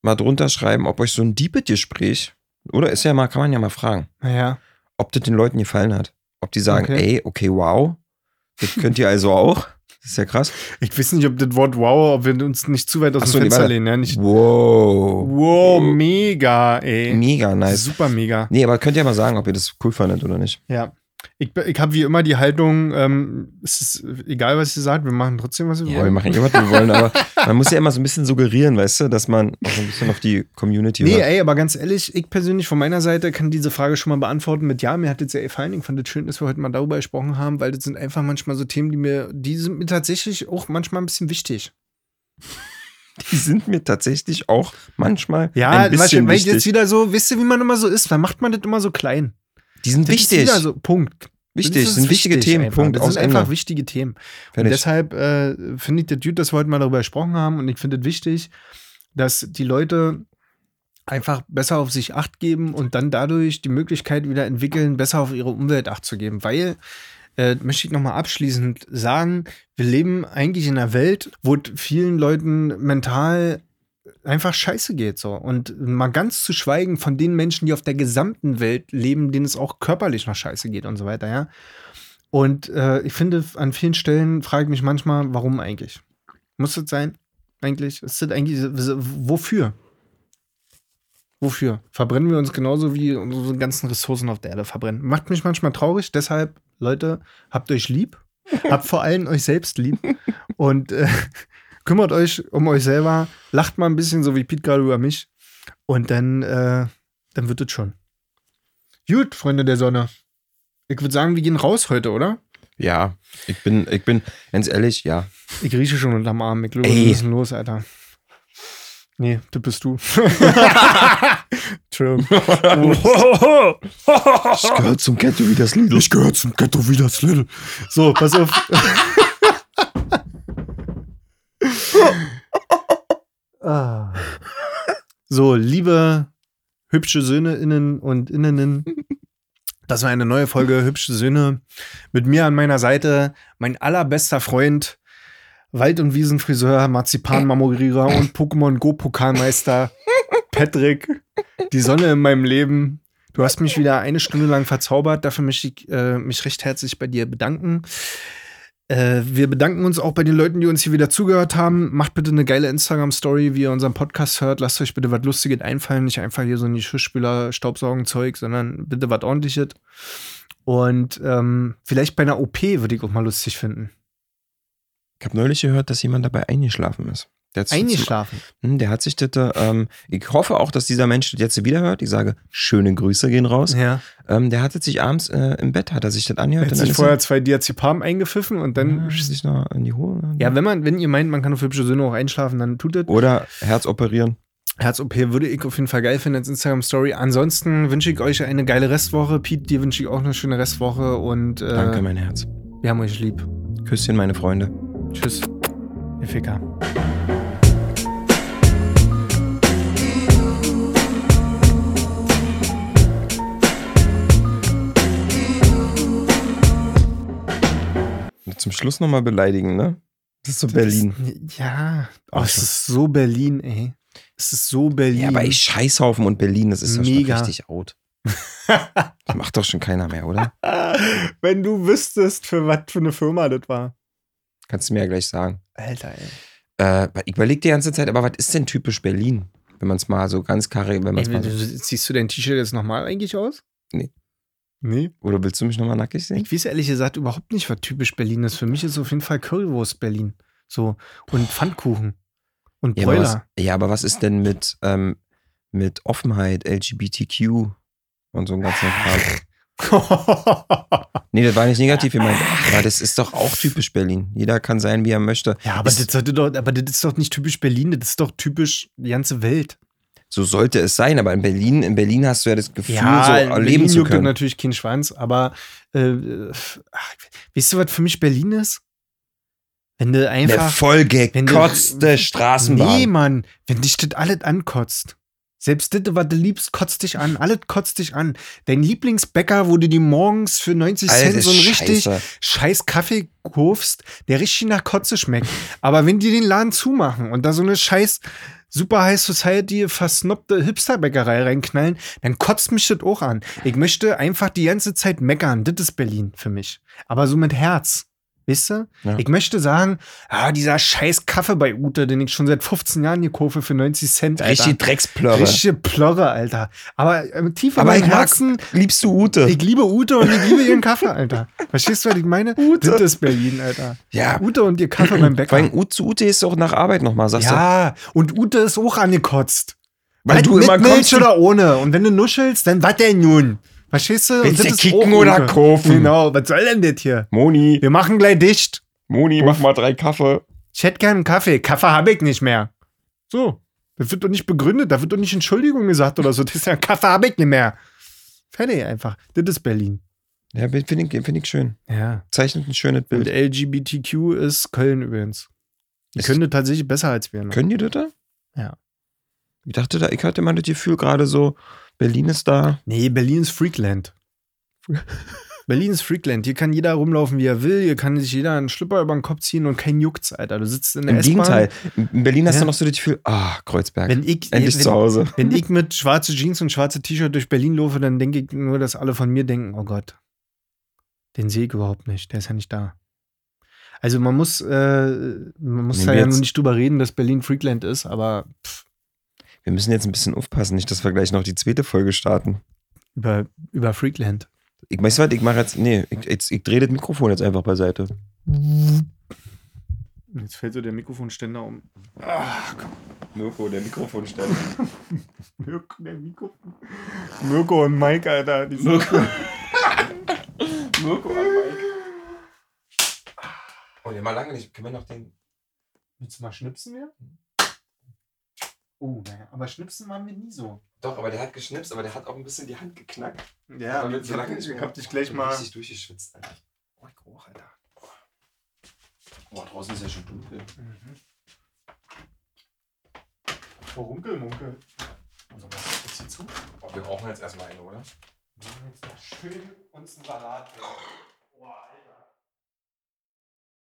mal drunter schreiben, ob euch so ein Deepet-Gespräch, oder ist ja mal, kann man ja mal fragen, Naja. ob das den Leuten gefallen hat. Ob die sagen, Okay. ey, okay, wow, das könnt ihr also auch. Das ist ja krass. Ich weiß nicht, ob das Wort wow, ob wir uns nicht zu weit aus Ach dem Fenster lehnen. Ja, nicht, Wow. wow, mega, ey. Mega nice. Super mega. Nee, aber könnt ihr mal sagen, ob ihr das cool fandet oder nicht. Ja. Ich, ich habe wie immer die Haltung, ähm, es ist egal, was ihr sagt, wir machen trotzdem, was wir Ja, wir wollen. machen eh, was wir wollen, aber man muss ja immer so ein bisschen suggerieren, weißt du, dass man auch so ein bisschen auf die Community Nee, hört. ey, aber ganz ehrlich, ich persönlich von meiner Seite kann diese Frage schon mal beantworten mit Ja, mir hat es sehr gefallen. Ich fand es schön, dass wir heute mal darüber gesprochen haben, weil das sind einfach manchmal so Themen, die mir, die sind mir tatsächlich auch manchmal ein bisschen wichtig. Die sind mir tatsächlich auch manchmal Ja, ein bisschen weil ich jetzt wichtig. wieder so, wisst ihr, wie man immer so ist? Dann macht man das immer so klein. Die sind Das ist wichtig. wieder so, Punkt. wichtig, Das ist sind wichtige wichtig Themen. einfach. Punkt. Das sind einfach Ende. wichtige Themen. Und Fertig. deshalb äh, finde ich das gut, dass wir heute mal darüber gesprochen haben. Und ich finde es wichtig, dass die Leute einfach besser auf sich Acht geben und dann dadurch die Möglichkeit wieder entwickeln, besser auf ihre Umwelt Acht zu geben. Weil, äh, möchte ich nochmal abschließend sagen, wir leben eigentlich in einer Welt, wo vielen Leuten mental einfach scheiße geht so und mal ganz zu schweigen von den Menschen, die auf der gesamten Welt leben, denen es auch körperlich noch scheiße geht und so weiter, ja. Und äh, ich finde, an vielen Stellen frage ich mich manchmal, warum eigentlich? Muss das sein? Eigentlich? Ist das eigentlich, wofür? Wofür? Verbrennen wir uns genauso wie unsere ganzen Ressourcen auf der Erde verbrennen? Macht mich manchmal traurig, deshalb, Leute, habt euch lieb. habt vor allem euch selbst lieb. Und äh, kümmert euch um euch selber. Lacht mal ein bisschen, so wie Pete gerade über mich. Und dann, äh, dann wird es schon. Gut, Freunde der Sonne. Ich würde sagen, wir gehen raus heute, oder? Ja, ich bin, ich bin, ganz ehrlich, ja. Ich rieche schon unterm Arm. Ich glaube, wir müssen los, Alter. Nee, du bist du. Entschuldigung. Ich gehört zum Ghetto wie das Lied. Ich gehöre zum Ghetto wie das Little. So, pass auf. Ah. so, liebe hübsche Söhne innen und Innenen. Das war eine neue Folge Hübsche Söhne. Mit mir an meiner Seite mein allerbester Freund, Wald- und Wiesenfriseur, Marzipan-Marmorierer und Pokémon Go-Pokalmeister Patrick. Die Sonne in meinem Leben. Du hast mich wieder eine Stunde lang verzaubert. Dafür möchte ich äh, mich recht herzlich bei dir bedanken. Äh, wir bedanken uns auch bei den Leuten, die uns hier wieder zugehört haben. Macht bitte eine geile Instagram-Story, wie ihr unseren Podcast hört. Lasst euch bitte was Lustiges einfallen. Nicht einfach hier so ein Geschirrspüler, Staubsaugen-Zeug, sondern bitte was ordentliches. Und ähm, vielleicht bei einer OP würde ich auch mal lustig finden. Ich habe neulich gehört, dass jemand dabei eingeschlafen ist. Der hat Eingeschlafen. Zum, Hm, der hat sich das, äh, ähm, ich hoffe auch, dass dieser Mensch das jetzt wieder hört. Ich sage, schöne Grüße gehen raus. Ja. Ähm, der hatte sich abends äh, im Bett, hat er sich das angehört. hat sich vorher zwei Diazepam eingepfiffen und dann. ah, sich noch in die Ruhe. Ja, wenn man, wenn ihr meint, man kann auf hübsche Söhne auch einschlafen, dann tut es. Oder Herz operieren. Herz-OP würde ich auf jeden Fall geil finden als Instagram-Story. Ansonsten wünsche ich euch eine geile Restwoche. Pete, dir wünsche ich auch eine schöne Restwoche und äh, Danke, mein Herz. wir haben euch lieb. Küsschen, meine Freunde. Tschüss, ihr Ficker. Zum Schluss nochmal beleidigen, ne? Das ist so Berlin. Das, ja, oh, es ist so Berlin, ey. Es ist so Berlin. Ja, aber ich Scheißhaufen und Berlin, das ist doch schon richtig out. das macht doch schon keiner mehr, oder? Wenn du wüsstest, für was für eine Firma das war. Kannst du mir ja gleich sagen. Alter, ey. Äh, ich überlege die ganze Zeit, aber was ist denn typisch Berlin? Wenn man es mal so ganz karre, wenn man es ey mal so. ziehst du dein T-Shirt jetzt nochmal eigentlich aus? Nee. Nee. Oder willst du mich nochmal nackig sehen? Ich weiß ehrlich gesagt überhaupt nicht, was typisch Berlin ist. Für mich ist auf jeden Fall Currywurst Berlin. So. Und Pfannkuchen. Und Ja aber, was, Bräuler. ja, aber was ist denn mit, ähm, mit Offenheit, LGBTQ und so ein ganzen Kram? Nee, das war nicht negativ gemeint. Aber das ist doch auch typisch Berlin. Jeder kann sein, wie er möchte. ja, aber Ist- das, sollte doch, aber das ist doch nicht typisch Berlin, das ist doch typisch die ganze Welt. So sollte es sein, aber in Berlin, in Berlin hast du ja das Gefühl, in so erleben Berlin zu können. natürlich kein Schwanz, aber äh, ach, weißt du, was für mich Berlin ist? Wenn du Eine einfach. vollgekotzte Nee, Straßenbahn. Mann, wenn dich das alles ankotzt. Selbst das, was du liebst, kotzt dich an. Alles kotzt dich an. Dein Lieblingsbäcker, wo du dir morgens für 90 Cent Alte so einen richtig Scheiße. scheiß Kaffee kaufst, der richtig nach Kotze schmeckt. Aber wenn die den Laden zumachen und da so eine scheiß Super High Society versnobte Hipsterbäckerei reinknallen, dann kotzt mich das auch an. Ich möchte einfach die ganze Zeit meckern. Das ist Berlin für mich. Aber so mit Herz. Weißt du? Ja. Ich möchte sagen, ah, dieser scheiß Kaffee bei Ute, den ich schon seit 15 Jahren hier kaufe für 90 Cent, Alter. Richtig Drecksplörre. Richtige Plörre, Alter. Aber äh, tief in Aber meinem mag- Herzen, Liebst du Ute? ich liebe Ute und ich liebe ihren Kaffee, Alter. Verstehst du, was ich meine? Ute. Das ist Berlin, Alter. Ja. Ute und ihr Kaffee beim Vor Bäcker. allem Ute, zu Ute ist auch nach Arbeit nochmal, sagst du? Ja, und Ute ist auch angekotzt. Weil Mit- du mit immer Milch kommst. oder ohne. Und wenn du nuschelst, dann was denn nun? Verstehst du? Und Willst du kicken oder kaufen? Genau, was soll denn das hier? Moni, Wir machen gleich dicht. Moni, mach mal drei Kaffee. Ich hätte gern einen Kaffee. Kaffee habe ich nicht mehr. So. Das wird doch nicht begründet, da wird doch nicht Entschuldigung gesagt oder so. Das ist ja Kaffee habe ich nicht mehr. Fertig einfach. Das ist Berlin. Ja, finde ich, find ich schön. Ja. Zeichnet ein schönes Und Bild. LGBTQ ist Köln übrigens. Die Ist- können das tatsächlich besser als wir. Ne? Können die das da? Ja. Ich dachte da, ich hatte mal das Gefühl gerade so, Berlin ist da. Nee, Berlin ist Freakland. Berlin ist Freakland. Hier kann jeder rumlaufen, wie er will. Hier kann sich jeder einen Schlüpper über den Kopf ziehen und kein juckt's, Alter. Du sitzt in der Im. Gegenteil. In Berlin hast Ja. du noch so das Gefühl, ah, Kreuzberg. Wenn ich, Endlich wenn, zu Hause. wenn ich mit schwarze Jeans und schwarze T-Shirt durch Berlin laufe, dann denke ich nur, dass alle von mir denken, oh Gott, den sehe ich überhaupt nicht. Der ist ja nicht da. Also man muss, äh, man muss da ja nur nicht drüber reden, dass Berlin Freakland ist, aber pff, Wir müssen jetzt ein bisschen aufpassen, nicht, dass wir gleich noch die zweite Folge starten. über, über Freakland. Ich weiß was, ich mache jetzt, nee, ich, jetzt, ich drehe das Mikrofon jetzt einfach beiseite. Jetzt fällt so der Mikrofonständer um. Mirko, der Mikrofonständer. Mirko, der Mikrofon. Mirko und Mike, Alter. Die Mirko. Mirko und Mike. Oh, der mal lange nicht. Können wir noch den. Willst du mal schnipsen wir? Oh, naja, aber schnipsen waren wir nie so. Doch, aber der hat geschnipst, aber der hat auch ein bisschen die Hand geknackt. Ja, Aber ich hab, ich hab dich gleich mal. Richtig durchgeschwitzt, Alter. Oh, ich auch, Alter. Oh, draußen ist ja schon dunkel. Vorunkelmunkel. Also, was ist jetzt hier zu? Oh, wir brauchen jetzt erstmal eine, oder? Wir machen jetzt noch schön uns einen Salat. Boah,